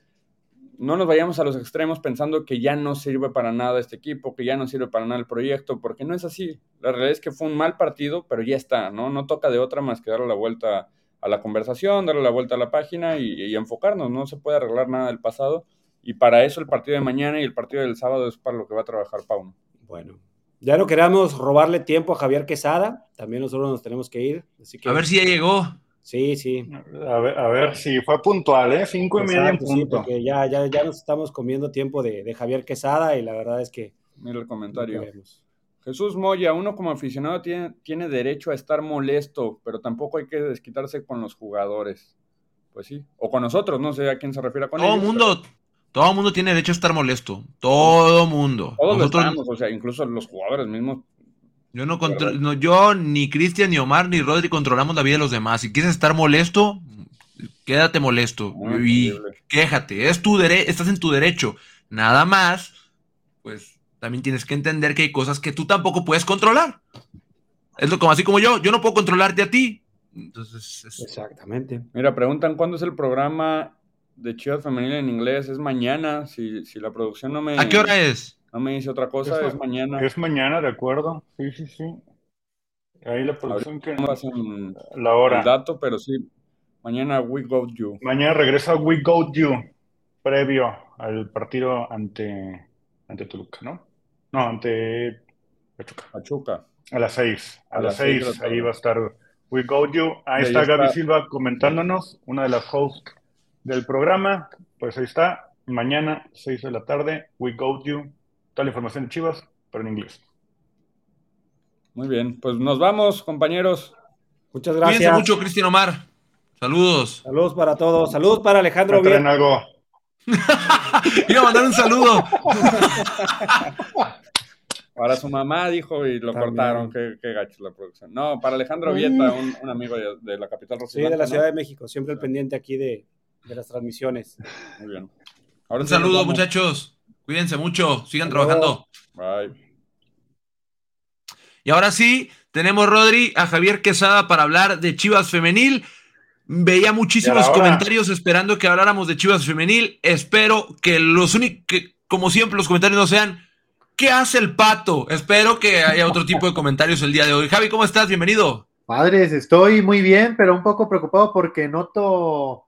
no nos vayamos a los extremos pensando que ya no sirve para nada este equipo, que ya no sirve para nada el proyecto, porque no es así. La realidad es que fue un mal partido, pero ya está, ¿no? No toca de otra más que darle la vuelta a la conversación, darle la vuelta a la página y, enfocarnos. No se puede arreglar nada del pasado. Y para eso el partido de mañana y el partido del sábado es para lo que va a trabajar Pauno. Bueno, ya no queramos robarle tiempo a Javier Quesada, también nosotros nos tenemos que ir. A ver si ya llegó. Sí, sí. A ver, a ver si fue puntual, ¿eh? Cinco y media en punto. Sí, porque ya, ya, ya nos estamos comiendo tiempo de, Javier Quesada y la verdad es que. Mira el comentario. Jesús Moya, uno como aficionado tiene, tiene derecho a estar molesto, pero tampoco hay que desquitarse con los jugadores. Pues sí. O con nosotros, no sé a quién se refiere con Todo el mundo, todo mundo tiene derecho a estar molesto. Todo mundo. Todos nosotros... estamos, o sea, incluso los jugadores mismos yo no, no yo ni Cristian, ni Omar, ni Rodri controlamos la vida de los demás. Si quieres estar molesto, quédate molesto y quéjate. Es tu estás en tu derecho. Nada más, pues también tienes que entender que hay cosas que tú tampoco puedes controlar. Es lo como así como yo, yo no puedo controlarte a ti. Entonces, exactamente. Mira, preguntan cuándo es el programa de Chivas Femenil en inglés. Es mañana, si, si la producción no me. ¿A qué hora es? No me dice otra cosa, es, mañana. Es mañana, de acuerdo. Sí, sí, sí. Ahí la producción que no la hora. El dato, pero sí. Mañana We Go You. Mañana regresa We Go You, previo al partido ante, ante Toluca, ¿no? No, ante Pachuca. Pachuca. A las seis. A, las seis, ahí va a estar We Go You. Ahí, está Gaby Silva comentándonos, una de las hosts del programa. Pues ahí está. Mañana, seis de la tarde, We Go You toda la información de Chivas, pero en inglés. Muy bien, pues nos vamos, compañeros. Muchas gracias. Cuídense mucho, Cristian Omar. Saludos. Saludos para todos. Saludos para Alejandro Bien. algo. Iba a mandar un saludo. Para su mamá, dijo, y lo cortaron. Qué, qué, gacho la producción. No, para Alejandro Vieta, un, amigo de, la capital Sí, de la Ciudad de México. Siempre el pendiente aquí de, de las transmisiones. Muy bien. un saludo, muchachos. Cuídense mucho, sigan trabajando. Bye. Y ahora sí, tenemos Rodri a Javier Quesada para hablar de Chivas Femenil. Veía muchísimos comentarios esperando que habláramos de Chivas Femenil. Espero que los únicos, como siempre, los comentarios no sean ¿qué hace el pato? Espero que haya otro tipo de comentarios el día de hoy. Javi, ¿cómo estás? Bienvenido. Padres, estoy muy bien, pero un poco preocupado porque noto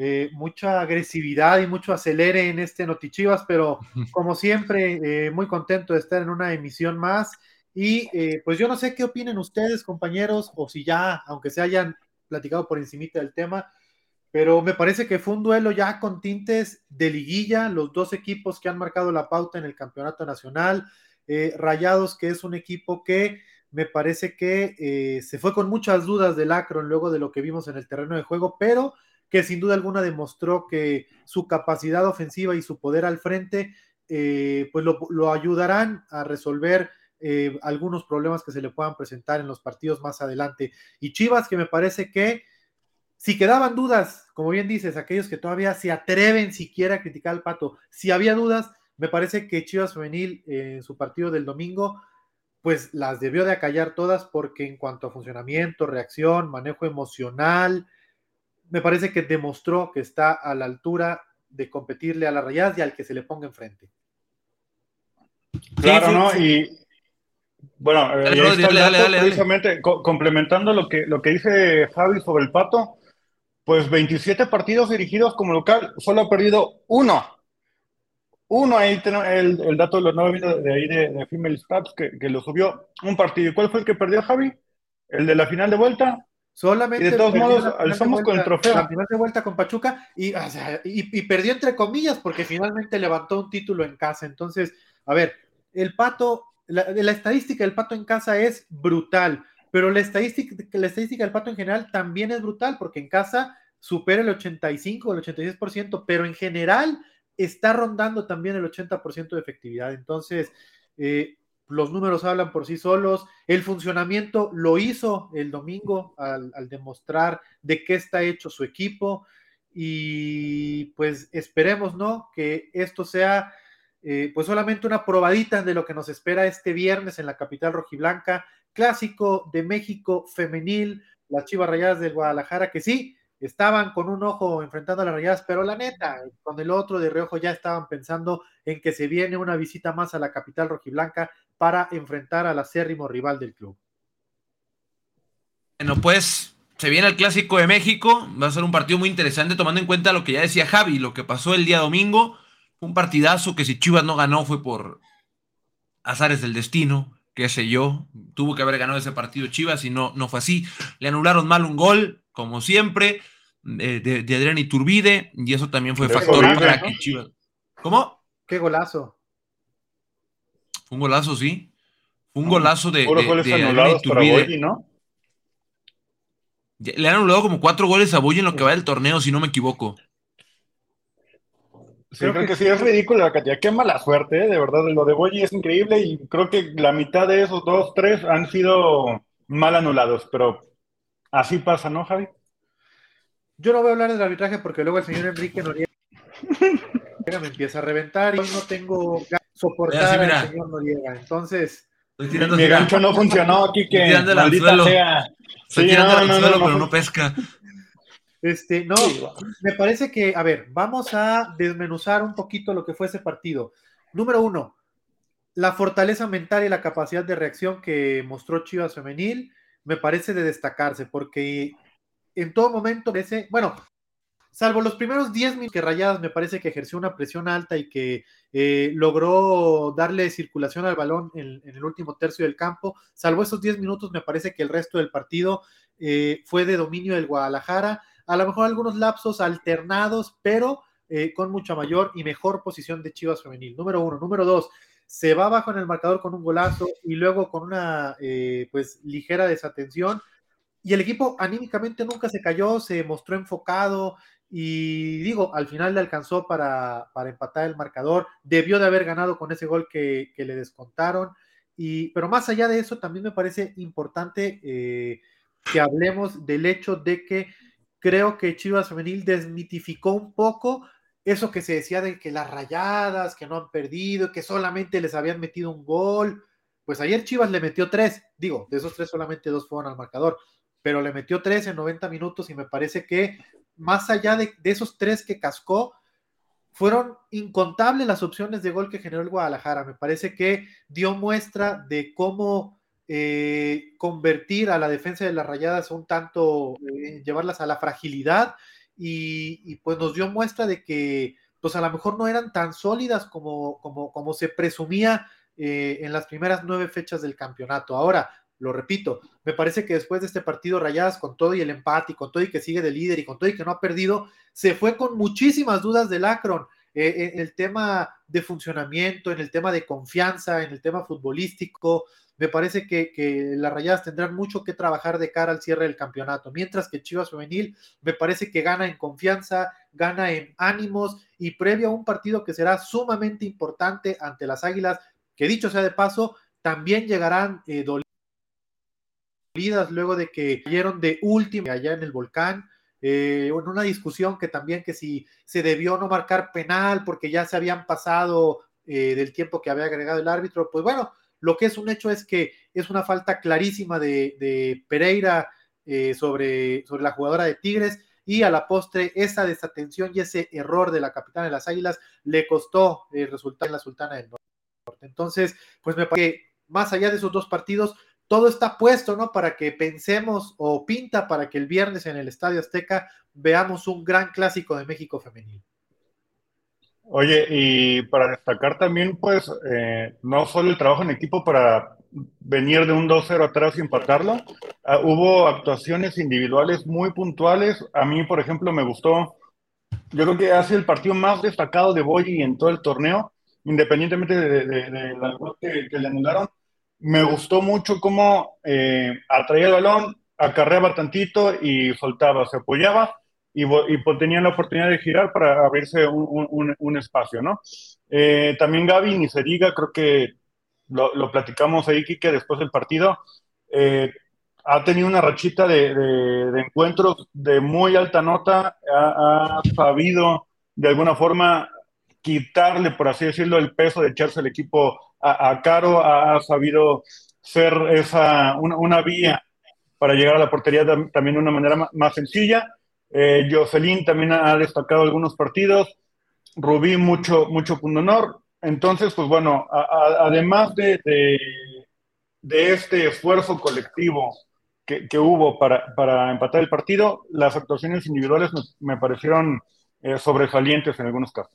eh, mucha agresividad y mucho acelere en este Notichivas, pero como siempre, eh, muy contento de estar en una emisión más. Y eh, pues yo no sé qué opinen ustedes, compañeros, o si ya, aunque se hayan platicado por encimita del tema, pero me parece que fue un duelo ya con tintes de liguilla, los dos equipos que han marcado la pauta en el campeonato nacional, Rayados, que es un equipo que me parece que se fue con muchas dudas del Akron luego de lo que vimos en el terreno de juego, pero que sin duda alguna demostró que su capacidad ofensiva y su poder al frente, eh, pues lo, ayudarán a resolver eh, algunos problemas que se le puedan presentar en los partidos más adelante. Y Chivas, que me parece que si quedaban dudas, como bien dices, aquellos que todavía se atreven siquiera a criticar al pato, si había dudas, me parece que Chivas Femenil en su partido del domingo, pues las debió de acallar todas porque en cuanto a funcionamiento, reacción, manejo emocional, me parece que demostró que está a la altura de competirle a las rayadas y al que se le ponga enfrente. Claro, ¿no? Y bueno, precisamente complementando lo que, lo que dice Javi sobre el Pato, pues 27 partidos dirigidos como local, solo ha perdido uno. Uno, ahí tenemos el, el dato lo no de ahí de, de Female Stats que, que, lo subió un partido. ¿Y cuál fue el que perdió Javi? ¿El de la final de vuelta? Solamente. Y de todos modos, alzamos con el trofeo. La final de vuelta con Pachuca y, y, perdió entre comillas porque finalmente levantó un título en casa. Entonces, a ver, el pato, la, la estadística del pato en casa es brutal, pero la estadística, la estadística del pato en general también es brutal porque en casa supera el 85 o el 86%, pero en general está rondando también el 80% de efectividad. Entonces, eh, los números hablan por sí solos. El funcionamiento lo hizo el domingo al, demostrar de qué está hecho su equipo. Y pues esperemos, ¿no? Que esto sea eh, pues solamente una probadita de lo que nos espera este viernes en la capital rojiblanca. Clásico de México femenil, las Chivas Rayadas del Guadalajara, que sí, estaban con un ojo enfrentando a las rayadas, pero la neta, con el otro de reojo ya estaban pensando en que se viene una visita más a la capital rojiblanca para enfrentar al acérrimo rival del club. Bueno, pues se viene el clásico de México, va a ser un partido muy interesante tomando en cuenta lo que ya decía Javi, lo que pasó el día domingo, un partidazo que si Chivas no ganó fue por azares del destino, qué sé yo, tuvo que haber ganado ese partido Chivas y no, no fue así, le anularon mal un gol, como siempre, de, de, Adrián Iturbide, y eso también fue factor para que Chivas. ¿Cómo? Qué golazo. Fue un golazo, sí. Fue un golazo de, de, Iturbide. ¿no? Le han anulado como cuatro goles a Boy en lo que va del torneo, si no me equivoco. Sí, creo, que, sí, es ridículo la cantidad. Qué mala suerte, ¿eh? de verdad. Lo de Boyi es increíble y creo que la mitad de esos dos, tres han sido mal anulados, pero Así pasa, ¿no, Javi? Yo no voy a hablar del arbitraje porque luego el señor Enrique Noriega me empieza a reventar y no tengo soportar al señor Noriega. Entonces. mi gancho no funcionó aquí que maldita sea. Estoy tirando al suelo, pero no pesca. Este, no, me parece que, a ver, vamos a desmenuzar un poquito lo que fue ese partido. Número uno, la fortaleza mental y la capacidad de reacción que mostró Chivas Femenil me parece de destacarse, porque en todo momento parece, bueno, salvo los primeros 10 minutos que Rayadas me parece que ejerció una presión alta y que eh, logró darle circulación al balón en, el último tercio del campo, salvo esos 10 minutos me parece que el resto del partido eh, fue de dominio del Guadalajara, a lo mejor algunos lapsos alternados, pero eh, con mucha mayor y mejor posición de Chivas femenil. Número uno. Número dos, se va abajo en el marcador con un golazo y luego con una eh, pues ligera desatención. Y el equipo anímicamente nunca se cayó, se mostró enfocado y digo, al final le alcanzó para, empatar el marcador. Debió de haber ganado con ese gol que, le descontaron. Y, pero más allá de eso, también me parece importante eh, que hablemos del hecho de que creo que Chivas Femenil desmitificó un poco eso que se decía de que las rayadas, que no han perdido, que solamente les habían metido un gol. Pues ayer Chivas le metió tres, digo, de esos tres solamente dos fueron al marcador, pero le metió tres en 90 minutos y me parece que más allá de, esos tres que cascó, fueron incontables las opciones de gol que generó el Guadalajara. Me parece que dio muestra de cómo eh, convertir a la defensa de las rayadas un tanto, eh, llevarlas a la fragilidad y, pues nos dio muestra de que pues a lo mejor no eran tan sólidas como, como, como se presumía eh, en las primeras nueve fechas del campeonato. Ahora, lo repito, me parece que después de este partido Rayadas, con todo y el empate, y con todo y que sigue de líder, y con todo y que no ha perdido, se fue con muchísimas dudas del Akron. Eh, en el tema de funcionamiento, en el tema de confianza, en el tema futbolístico, me parece que, que, las rayadas tendrán mucho que trabajar de cara al cierre del campeonato, mientras que Chivas Femenil me parece que gana en confianza, gana en ánimos y previo a un partido que será sumamente importante ante las Águilas, que dicho sea de paso, también llegarán eh, luego de que cayeron de última allá en el volcán. Eh, en una discusión que también que si se debió no marcar penal porque ya se habían pasado eh, del tiempo que había agregado el árbitro, pues bueno, lo que es un hecho es que es una falta clarísima de, Pereira eh, sobre, sobre la jugadora de Tigres y a la postre esa desatención y ese error de la capitana de las Águilas le costó el resultado en la Sultana del Norte. Entonces, pues me parece que más allá de esos dos partidos, todo está puesto, ¿no? Para que pensemos o pinta para que el viernes en el Estadio Azteca veamos un gran clásico de México femenil. Oye, y para destacar también, pues, eh, no solo el trabajo en equipo para venir de un 2-0 atrás y empatarlo, ah, hubo actuaciones individuales muy puntuales. A mí, por ejemplo, me gustó, yo creo que hace el partido más destacado de Boyi en todo el torneo, independientemente de, la que, que, le anularon. Me gustó mucho cómo eh, atraía el balón, acarreaba tantito y soltaba, se apoyaba y, y pues, tenían la oportunidad de girar para abrirse un, espacio, ¿no? Eh, también Gaby, ni se diga, creo que lo, platicamos ahí, Kike, después del partido, eh, ha tenido una rachita de, encuentros de muy alta nota, ha, sabido de alguna forma quitarle, por así decirlo, el peso de echarse el equipo a, Caro, ha, sabido ser esa, una, una, vía para llegar a la portería también de una manera más, sencilla eh, Jocelyn también ha destacado algunos partidos. Rubí, mucho, mucho honor. Entonces, pues bueno, además de, de, este esfuerzo colectivo que, que hubo para, para, empatar el partido, las actuaciones individuales me, parecieron eh, sobresalientes en algunos casos.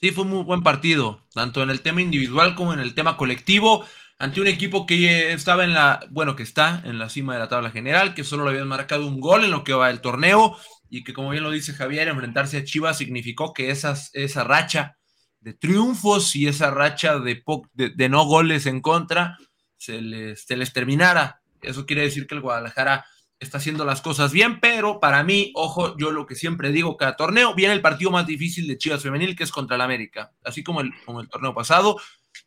Sí, fue un muy buen partido, tanto en el tema individual como en el tema colectivo ante un equipo que estaba en la, bueno, que está en la cima de la tabla general, que solo le habían marcado un gol en lo que va el torneo y que como bien lo dice Javier, enfrentarse a Chivas significó que esas, esa racha de triunfos y esa racha de, de, no goles en contra se les, se les terminara. Eso quiere decir que el Guadalajara está haciendo las cosas bien, pero para mí, ojo, yo lo que siempre digo, cada torneo viene el partido más difícil de Chivas Femenil, que es contra el América, así como el, como el torneo pasado.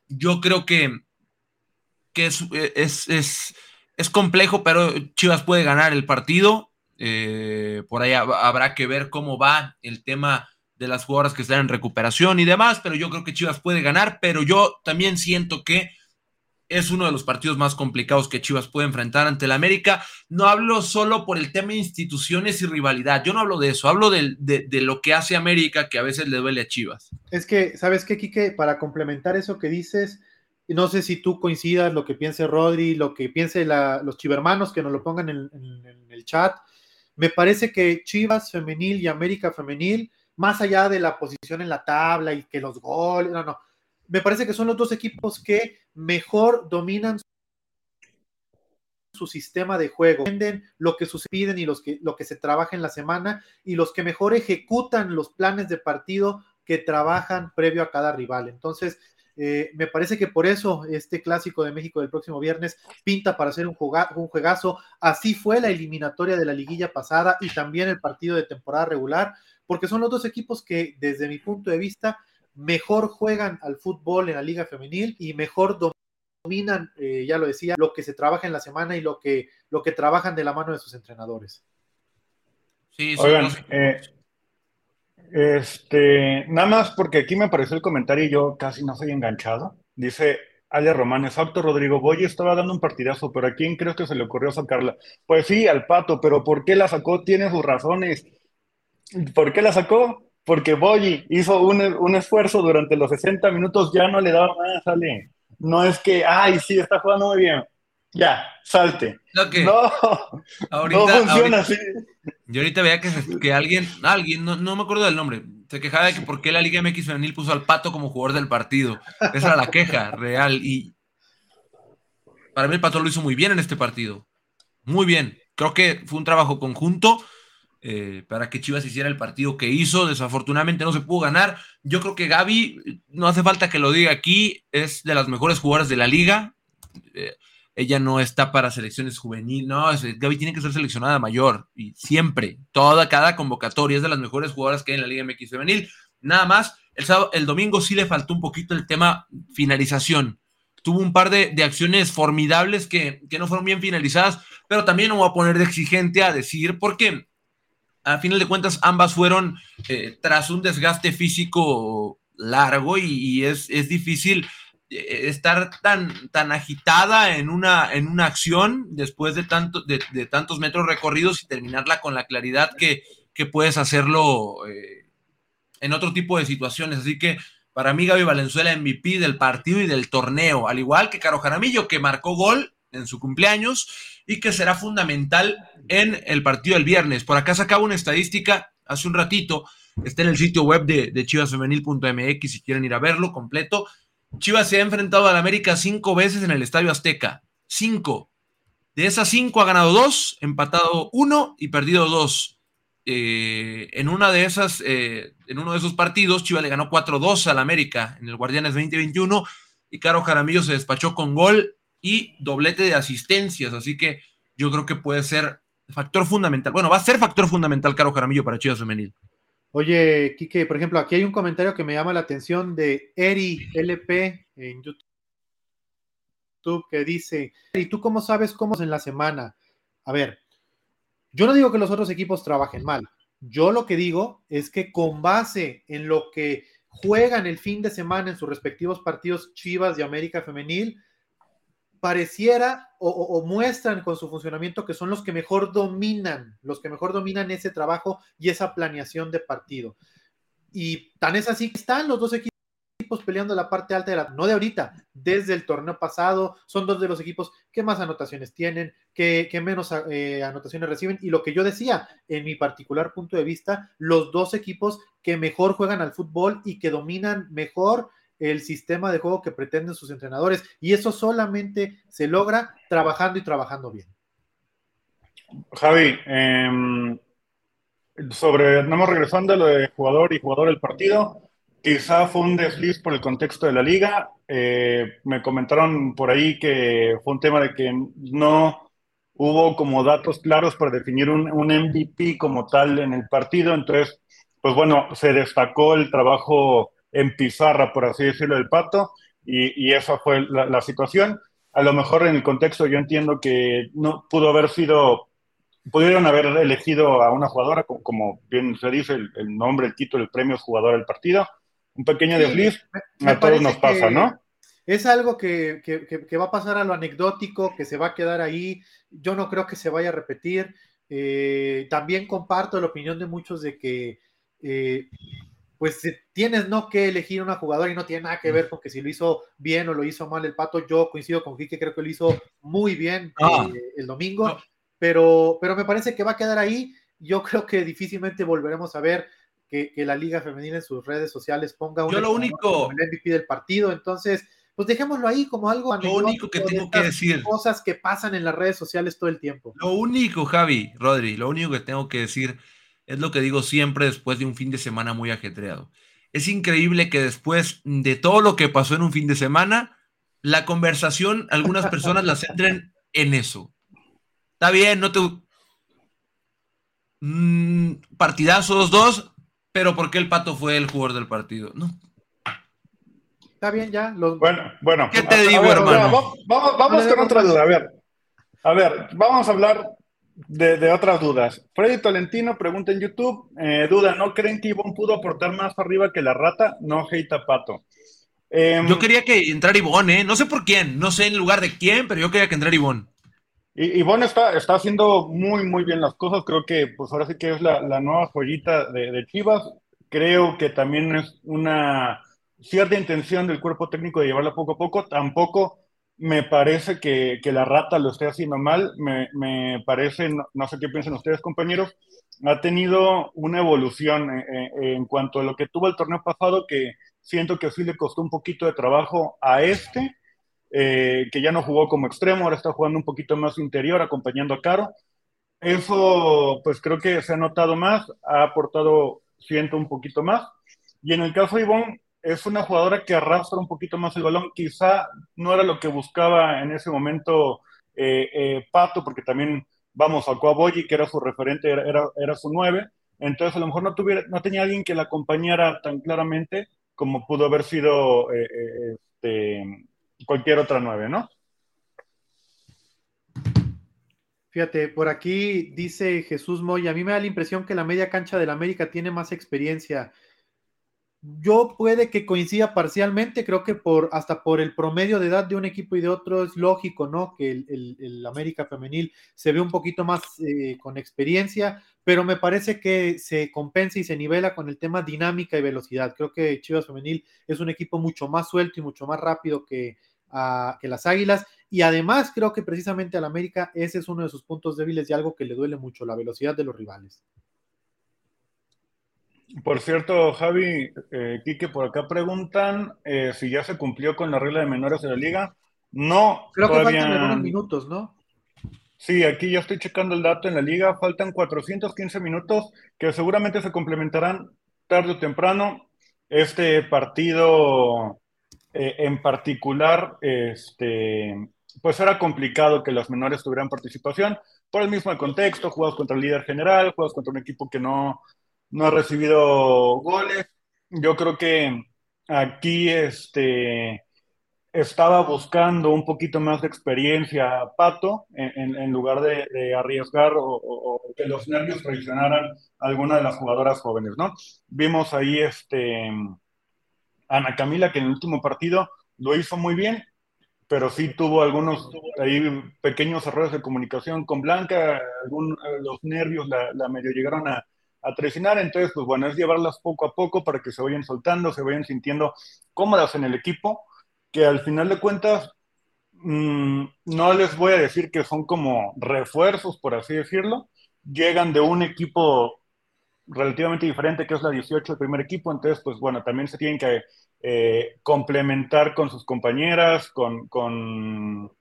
Yo creo que que eh, es, es, es, complejo, pero Chivas puede ganar el partido. Eh, por ahí habrá que ver cómo va el tema de las jugadoras que están en recuperación y demás, pero yo creo que Chivas puede ganar, pero yo también siento que es uno de los partidos más complicados que Chivas puede enfrentar ante el América. No hablo solo por el tema de instituciones y rivalidad, yo no hablo de eso, hablo de, lo que hace América que a veces le duele a Chivas. Es que, ¿sabes qué, Quique? Para complementar eso que dices, no sé si tú coincidas lo que piense Rodri, lo que piense los chivermanos, que nos lo pongan en, el chat. Me parece que Chivas femenil y América femenil, más allá de la posición en la tabla y que los goles, no, no, me parece que son los dos equipos que mejor dominan su sistema de juego, entienden lo que suceden y los que, lo que se trabaja en la semana y los que mejor ejecutan los planes de partido que trabajan previo a cada rival. Entonces, eh, me parece que por eso este clásico de México del próximo viernes pinta para ser un, un juegazo. Así fue la eliminatoria de la liguilla pasada y también el partido de temporada regular, porque son los dos equipos que desde mi punto de vista mejor juegan al fútbol en la liga femenil y mejor dominan, eh, ya lo decía, lo que se trabaja en la semana y lo que, lo que trabajan de la mano de sus entrenadores. Sí, Oigan, eh, este, nada más porque aquí me apareció el comentario y yo casi no soy enganchado. Dice Ale Román, exacto, Rodrigo Boy estaba dando un partidazo, pero ¿a quién crees que se le ocurrió sacarla? Pues sí, al pato, pero ¿por qué la sacó? Tiene sus razones. ¿Por qué la sacó? Porque Boyi hizo un, un, esfuerzo durante los 60 minutos, ya no le daba más, sale. No es que, ay, sí, está jugando muy bien ya, salte. no, no funciona así. Yo ahorita veía que, que alguien, alguien, no, me acuerdo del nombre, se quejaba de que por qué la Liga MX Femenil puso al Pato como jugador del partido. Esa era la queja real. Y para mí el Pato lo hizo muy bien en este partido. Muy bien. Creo que fue un trabajo conjunto eh, para que Chivas hiciera el partido que hizo. Desafortunadamente no se pudo ganar. Yo creo que Gaby, no hace falta que lo diga aquí, es de las mejores jugadoras de la liga. Eh, ella no está para selecciones juvenil, no, Gaby tiene que ser seleccionada mayor y siempre, toda, cada convocatoria es de las mejores jugadoras que hay en la Liga MX femenil, nada más, el, el domingo sí le faltó un poquito el tema finalización, tuvo un par de, acciones formidables que, no fueron bien finalizadas, pero también no voy a poner de exigente a decir, porque a final de cuentas ambas fueron eh, tras un desgaste físico largo y, es, es difícil eh, estar tan, tan agitada en una, en una acción después de, tanto, de, tantos metros recorridos y terminarla con la claridad que, puedes hacerlo eh, en otro tipo de situaciones. Así que para mí Gaby Valenzuela MVP del partido y del torneo, al igual que Caro Jaramillo, que marcó gol en su cumpleaños y que será fundamental en el partido del viernes. Por acá sacaba una estadística hace un ratito, está en el sitio web de, de chivasfemenil.mx si quieren ir a verlo completo. Chivas se ha enfrentado al América cinco veces en el Estadio Azteca. Cinco. De esas cinco ha ganado dos, empatado uno y perdido dos. Eh, en una de esas, eh, en uno de esos partidos, Chivas le ganó 4-2 al América en el Guardianes 2021 y Caro Jaramillo se despachó con gol y doblete de asistencias. Así que yo creo que puede ser factor fundamental. Bueno, va a ser factor fundamental Caro Jaramillo para Chivas Femenil. Oye, Kike, por ejemplo, aquí hay un comentario que me llama la atención de Eri LP en YouTube que dice, ¿y tú cómo sabes cómo es en la semana? A ver, yo no digo que los otros equipos trabajen mal. Yo lo que digo es que con base en lo que juegan el fin de semana en sus respectivos partidos Chivas y América Femenil, pareciera o, muestran con su funcionamiento que son los que mejor dominan, los que mejor dominan ese trabajo y esa planeación de partido. Y tan es así que están los dos equipos peleando la parte alta de la, no de ahorita, desde el torneo pasado, son dos de los equipos que más anotaciones tienen, que, menos eh, anotaciones reciben, y lo que yo decía, en mi particular punto de vista, los dos equipos que mejor juegan al fútbol y que dominan mejor el sistema de juego que pretenden sus entrenadores. Y eso solamente se logra trabajando y trabajando bien. Javi, eh, sobre, estamos regresando a lo de jugador y jugador del partido. Quizá fue un desliz por el contexto de la liga. Eh, me comentaron por ahí que fue un tema de que no hubo como datos claros para definir un MVP como tal en el partido. Entonces, pues bueno, se destacó el trabajo en pizarra, por así decirlo, del pato, y, y esa fue la, situación. A lo mejor en el contexto yo entiendo que no pudo haber sido, pudieron haber elegido a una jugadora, como, bien se dice, el, nombre, el título, el premio jugador del partido. Un pequeño desliz, a todos nos pasa, ¿no? Es algo que, que, va a pasar a lo anecdótico, que se va a quedar ahí. Yo no creo que se vaya a repetir. Eh, también comparto la opinión de muchos de que eh, pues tienes no que elegir una jugadora y no tiene nada que ver con que si lo hizo bien o lo hizo mal el pato. Yo coincido con Quique, creo que lo hizo muy bien ah. eh, el domingo, pero, pero me parece que va a quedar ahí. Yo creo que difícilmente volveremos a ver que, la Liga Femenina en sus redes sociales ponga un lo único... el MVP del partido. Entonces, pues dejémoslo ahí como algo Lo único que tengo que decir. Cosas que pasan en las redes sociales todo el tiempo. Lo único, Javi, Rodri, lo único que tengo que decir es lo que digo siempre después de un fin de semana muy ajetreado. Es increíble que después de todo lo que pasó en un fin de semana, la conversación, algunas personas la centren en eso. Está bien, no te... Mm, partidazos dos, pero ¿por qué el Pato fue el jugador del partido? No. Está bien ya. Bueno, bueno. ¿Qué te digo, hermano? vamos, vamos con otra duda. A ver, a ver, vamos a hablar de, otras dudas. Freddy Tolentino pregunta en YouTube, eh, duda, ¿no creen que Ivonne pudo aportar más arriba que la rata? No, hate Pato. Em, yo quería que entrara Ivonne, ¿eh? No sé por quién, no sé en lugar de quién, pero yo quería que entrara Ivonne. Ivonne está, está haciendo muy, muy bien las cosas. Creo que, pues ahora sí que es la, nueva joyita de, de, Chivas. Creo que también es una cierta intención del cuerpo técnico de llevarla poco a poco. Tampoco me parece que, la rata lo esté haciendo mal, me, parece, no, sé qué piensan ustedes compañeros, ha tenido una evolución eh, eh, en cuanto a lo que tuvo el torneo pasado, que siento que sí le costó un poquito de trabajo a este, eh, que ya no jugó como extremo, ahora está jugando un poquito más interior, acompañando a Caro. Eso, pues creo que se ha notado más, ha aportado, siento, un poquito más. Y en el caso de Ivonne, es una jugadora que arrastra un poquito más el balón. Quizá no era lo que buscaba en ese momento eh, eh, Pato, porque también, vamos, a Boyi, que era su referente, era, era, su nueve. Entonces, a lo mejor no, tuviera, no tenía alguien que la acompañara tan claramente como pudo haber sido eh, este, cualquier otra nueve, ¿no? Fíjate, por aquí dice Jesús Moya, a mí me da la impresión que la media cancha del América tiene más experiencia. Yo puede que coincida parcialmente, creo que por hasta por el promedio de edad de un equipo y de otro es lógico, ¿no? Que el, América femenil se ve un poquito más eh, con experiencia, pero me parece que se compensa y se nivela con el tema dinámica y velocidad. Creo que Chivas femenil es un equipo mucho más suelto y mucho más rápido que, que las Águilas. Y además creo que precisamente al América ese es uno de sus puntos débiles y algo que le duele mucho, la velocidad de los rivales. Por cierto, Javi, eh, Quique, por acá preguntan eh, si ya se cumplió con la regla de menores de la liga. No, creo que faltan algunos minutos, ¿no? Sí, aquí ya estoy checando el dato en la liga. Faltan 415 minutos que seguramente se complementarán tarde o temprano. Este partido eh, en particular, este, pues era complicado que los menores tuvieran participación por el mismo contexto, juegos contra el líder general, juegos contra un equipo que no, no ha recibido goles. Yo creo que aquí este, estaba buscando un poquito más de experiencia Pato en, lugar de, arriesgar o, que los nervios traicionaran a alguna de las jugadoras jóvenes, ¿no? Vimos ahí este Ana Camila, que en el último partido lo hizo muy bien, pero sí tuvo algunos ahí pequeños errores de comunicación con Blanca, algún, los nervios la, medio llegaron a, a entonces pues bueno, es llevarlas poco a poco para que se vayan soltando, se vayan sintiendo cómodas en el equipo, que al final de cuentas mm, no les voy a decir que son como refuerzos, por así decirlo, llegan de un equipo relativamente diferente que es la 18 el primer equipo, entonces pues bueno, también se tienen que eh, complementar con sus compañeras, con, con,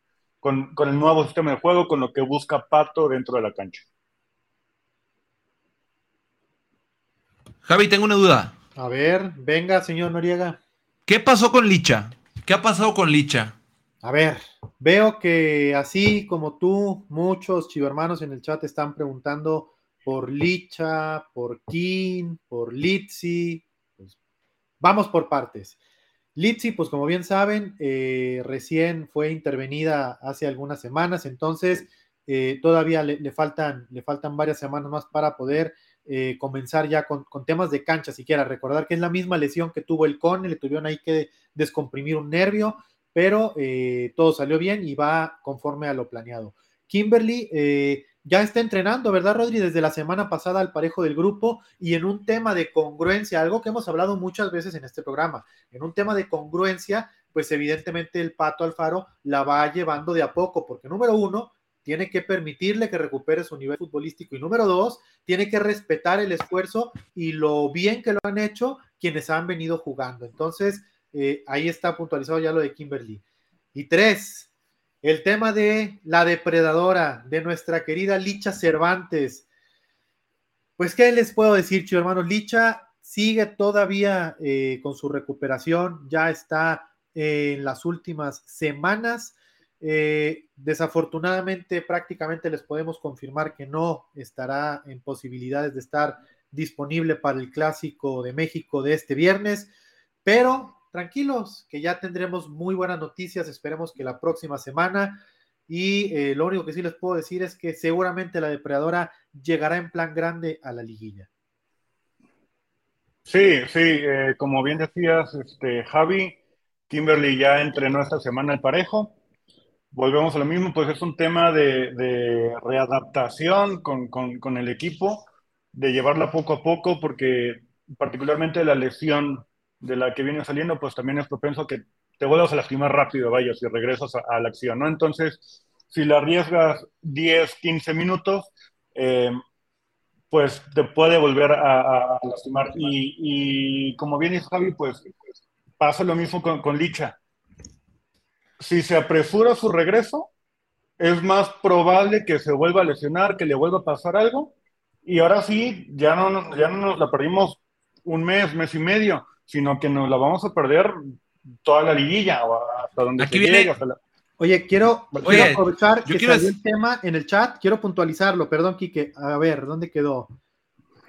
con, el nuevo sistema de juego, con lo que busca Pato dentro de la cancha. Javi, tengo una duda. A ver, venga, señor Noriega. ¿Qué pasó con Licha? ¿Qué ha pasado con Licha? A ver, veo que así como tú, muchos chivermanos en el chat están preguntando por Licha, por King, por Litsi. Pues, vamos por partes. Litsi, pues como bien saben, eh, recién fue intervenida hace algunas semanas, entonces eh, todavía le, faltan, le faltan varias semanas más para poder eh, comenzar ya con, temas de cancha, siquiera recordar que es la misma lesión que tuvo el Cone, le tuvieron ahí que descomprimir un nervio, pero todo salió bien y va conforme a lo planeado. Kimberly, ya está entrenando, ¿verdad, Rodri? Desde la semana pasada al parejo del grupo y en un tema de congruencia, algo que hemos hablado muchas veces en este programa, en un tema de congruencia, pues evidentemente el Pato Alfaro la va llevando de a poco, porque número uno, tiene que permitirle que recupere su nivel futbolístico y número dos, tiene que respetar el esfuerzo y lo bien que lo han hecho quienes han venido jugando. Entonces, eh, ahí está puntualizado ya lo de Kimberly. Y tres, el tema de la depredadora, de nuestra querida Licha Cervantes. Pues, ¿qué les puedo decir, chido hermano? Licha sigue todavía eh, con su recuperación, ya está en las últimas semanas. Eh, desafortunadamente, prácticamente les podemos confirmar que no estará en posibilidades de estar disponible para el clásico de México de este viernes, pero tranquilos, que ya tendremos muy buenas noticias, esperemos que la próxima semana. Y eh, lo único que sí les puedo decir es que seguramente la depredadora llegará en plan grande a la liguilla. Sí, sí, eh, como bien decías, este, Javi, Kimberly ya entrenó esta semana el parejo. Volvemos a lo mismo, pues es un tema de, readaptación con, con el equipo, de llevarla poco a poco, porque particularmente la lesión de la que viene saliendo, pues también es propenso que te vuelvas a lastimar rápido, vaya, si regresas a, la acción, ¿no? Entonces, si la arriesgas 10, 15 minutos, eh, pues te puede volver a, lastimar. Y, como bien dice Javi, pues pasa lo mismo con, con Licha. Si se apresura su regreso, es más probable que se vuelva a lesionar, que le vuelva a pasar algo. Y ahora sí, ya no, ya no nos la perdimos un mes, mes y medio sino que nos la vamos a perder toda la liguilla o hasta donde Aquí se viene- llegue, hasta la- Oye, quiero, Oye, quiero aprovechar yo que quiero salió el tema en el chat, quiero puntualizarlo, perdón, Quique. A ver, ¿dónde quedó?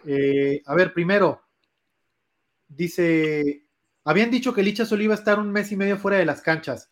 Eh, a ver, primero, dice, habían dicho que Licha Sol iba a estar un mes y medio fuera de las canchas.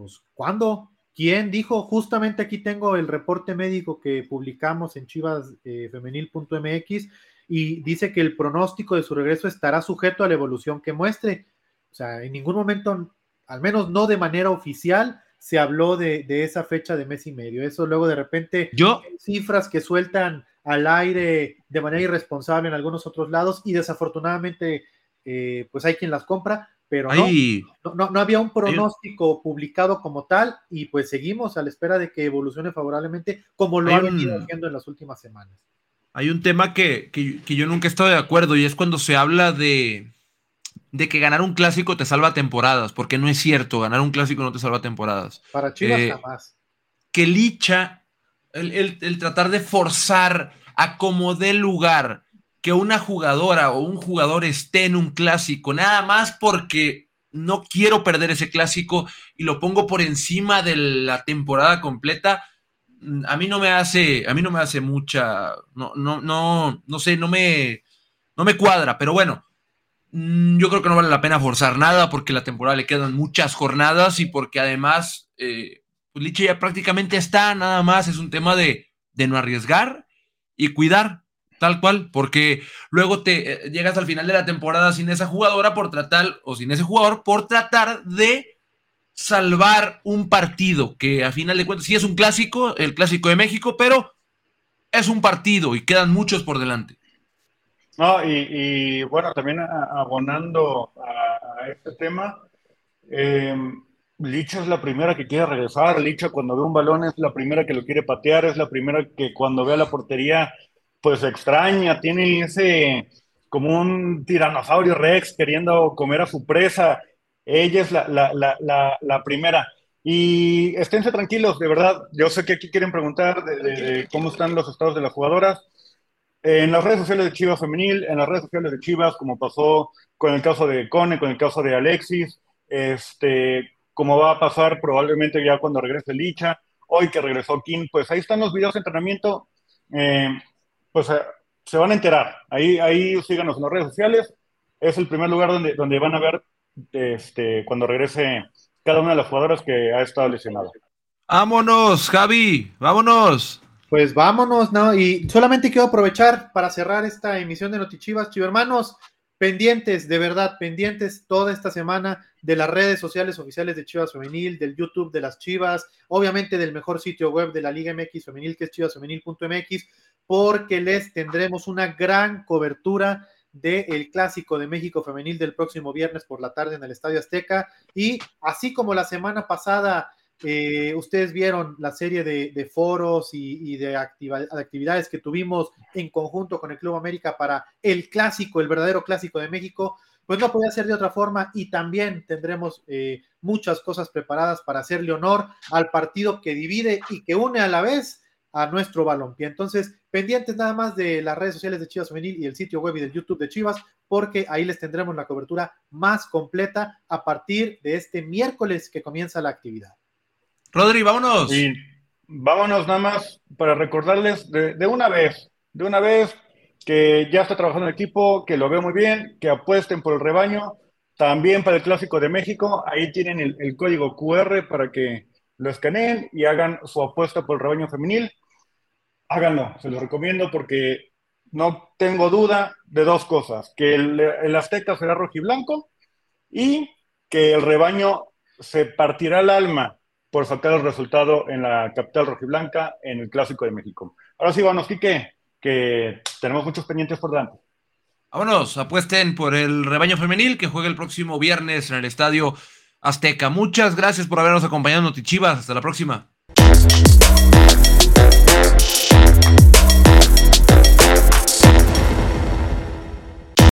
Pues, ¿cuándo? ¿Quién dijo? Justamente aquí tengo el reporte médico que publicamos en chivasfemenil.mx y dice que el pronóstico de su regreso estará sujeto a la evolución que muestre. O sea, en ningún momento, al menos no de manera oficial, se habló de, de esa fecha de mes y medio. Eso luego de repente Yo, cifras que sueltan al aire de manera irresponsable en algunos otros lados y desafortunadamente eh, pues hay quien las compra, pero no, no, no, no había un pronóstico publicado como tal y pues seguimos a la espera de que evolucione favorablemente como lo ha venido un- haciendo en las últimas semanas. hay un tema que, que- que yo nunca he estado de acuerdo y es cuando se habla de, de que ganar un clásico te salva temporadas, porque no es cierto, ganar un clásico no te salva temporadas. Para Chivas Eh, jamás. que Licha, el, el- el tratar de forzar a como dé lugar que una jugadora o un jugador esté en un clásico, nada más porque no quiero perder ese clásico y lo pongo por encima de la temporada completa, mm, a mí no me hace, a mí no me hace mucha, no, no, no, no sé, no me, no me cuadra, pero bueno, mm, yo creo que no vale la pena forzar nada porque la temporada le quedan muchas jornadas y porque además eh, pues ya prácticamente está, nada más es un tema de, de no arriesgar y cuidar, tal cual, porque luego te eh, llegas al final de la temporada sin esa jugadora por tratar, o sin ese jugador, por tratar de salvar un partido, que a final de cuentas sí es un clásico, el clásico de México, pero es un partido y quedan muchos por delante. No, y, bueno, también abonando a, este tema, eh, Licha es la primera que quiere regresar, Licha cuando ve un balón es la primera que lo quiere patear, es la primera que cuando ve a la portería pues extraña, tiene ese como un tiranosaurio rex queriendo comer a su presa, ella es la, la, la, la, primera. Y esténse tranquilos, de verdad, yo sé que aquí quieren preguntar cómo están los estados de las jugadoras. En las redes sociales de Chivas Femenil, en las redes sociales de Chivas, como pasó con el caso de Cone, con el caso de Alexis, este, como va a pasar probablemente ya cuando regrese Licha, hoy que regresó Kim, pues ahí están los videos de entrenamiento, eh, pues eh, se van a enterar, ahí, ahí síganos en las redes sociales, es el primer lugar donde, donde van a ver este, cuando regrese cada una de las jugadoras que ha estado lesionada. Vámonos, Javi, vámonos. Pues vámonos, ¿no? Y solamente quiero aprovechar para cerrar esta emisión de Notichivas, Chivermanos, pendientes, de verdad, pendientes toda esta semana de las redes sociales oficiales de Chivas Femenil, del YouTube de las Chivas, obviamente del mejor sitio web de la Liga MX Femenil, que es chivasfemenil.mx, porque les tendremos una gran cobertura del Clásico de México Femenil del próximo viernes por la tarde en el Estadio Azteca. Y así como la semana pasada eh, ustedes vieron la serie de, foros y, de, actividades que tuvimos en conjunto con el Club América para el clásico, el verdadero clásico de México, pues no podía ser de otra forma y también tendremos eh, muchas cosas preparadas para hacerle honor al partido que divide y que une a la vez a nuestro balompié. Entonces, pendientes nada más de las redes sociales de Chivas Femenil y el sitio web y del YouTube de Chivas, porque ahí les tendremos la cobertura más completa a partir de este miércoles que comienza la actividad. Rodri, vámonos. Y vámonos nada más para recordarles de, de, una vez, de una vez que ya está trabajando el equipo, que lo veo muy bien, que apuesten por el rebaño, también para el Clásico de México, ahí tienen el, el código QR para que lo escaneen y hagan su apuesta por el rebaño femenil. Háganlo, se los recomiendo porque no tengo duda de dos cosas, que el, Azteca será rojiblanco y que el rebaño se partirá el alma por sacar el resultado en la capital rojiblanca en el Clásico de México. Ahora sí, vamos, Quique, que tenemos muchos pendientes por delante. Vámonos, apuesten por el rebaño femenil que juega el próximo viernes en el Estadio Azteca. Muchas gracias por habernos acompañado Notichivas. Hasta la próxima.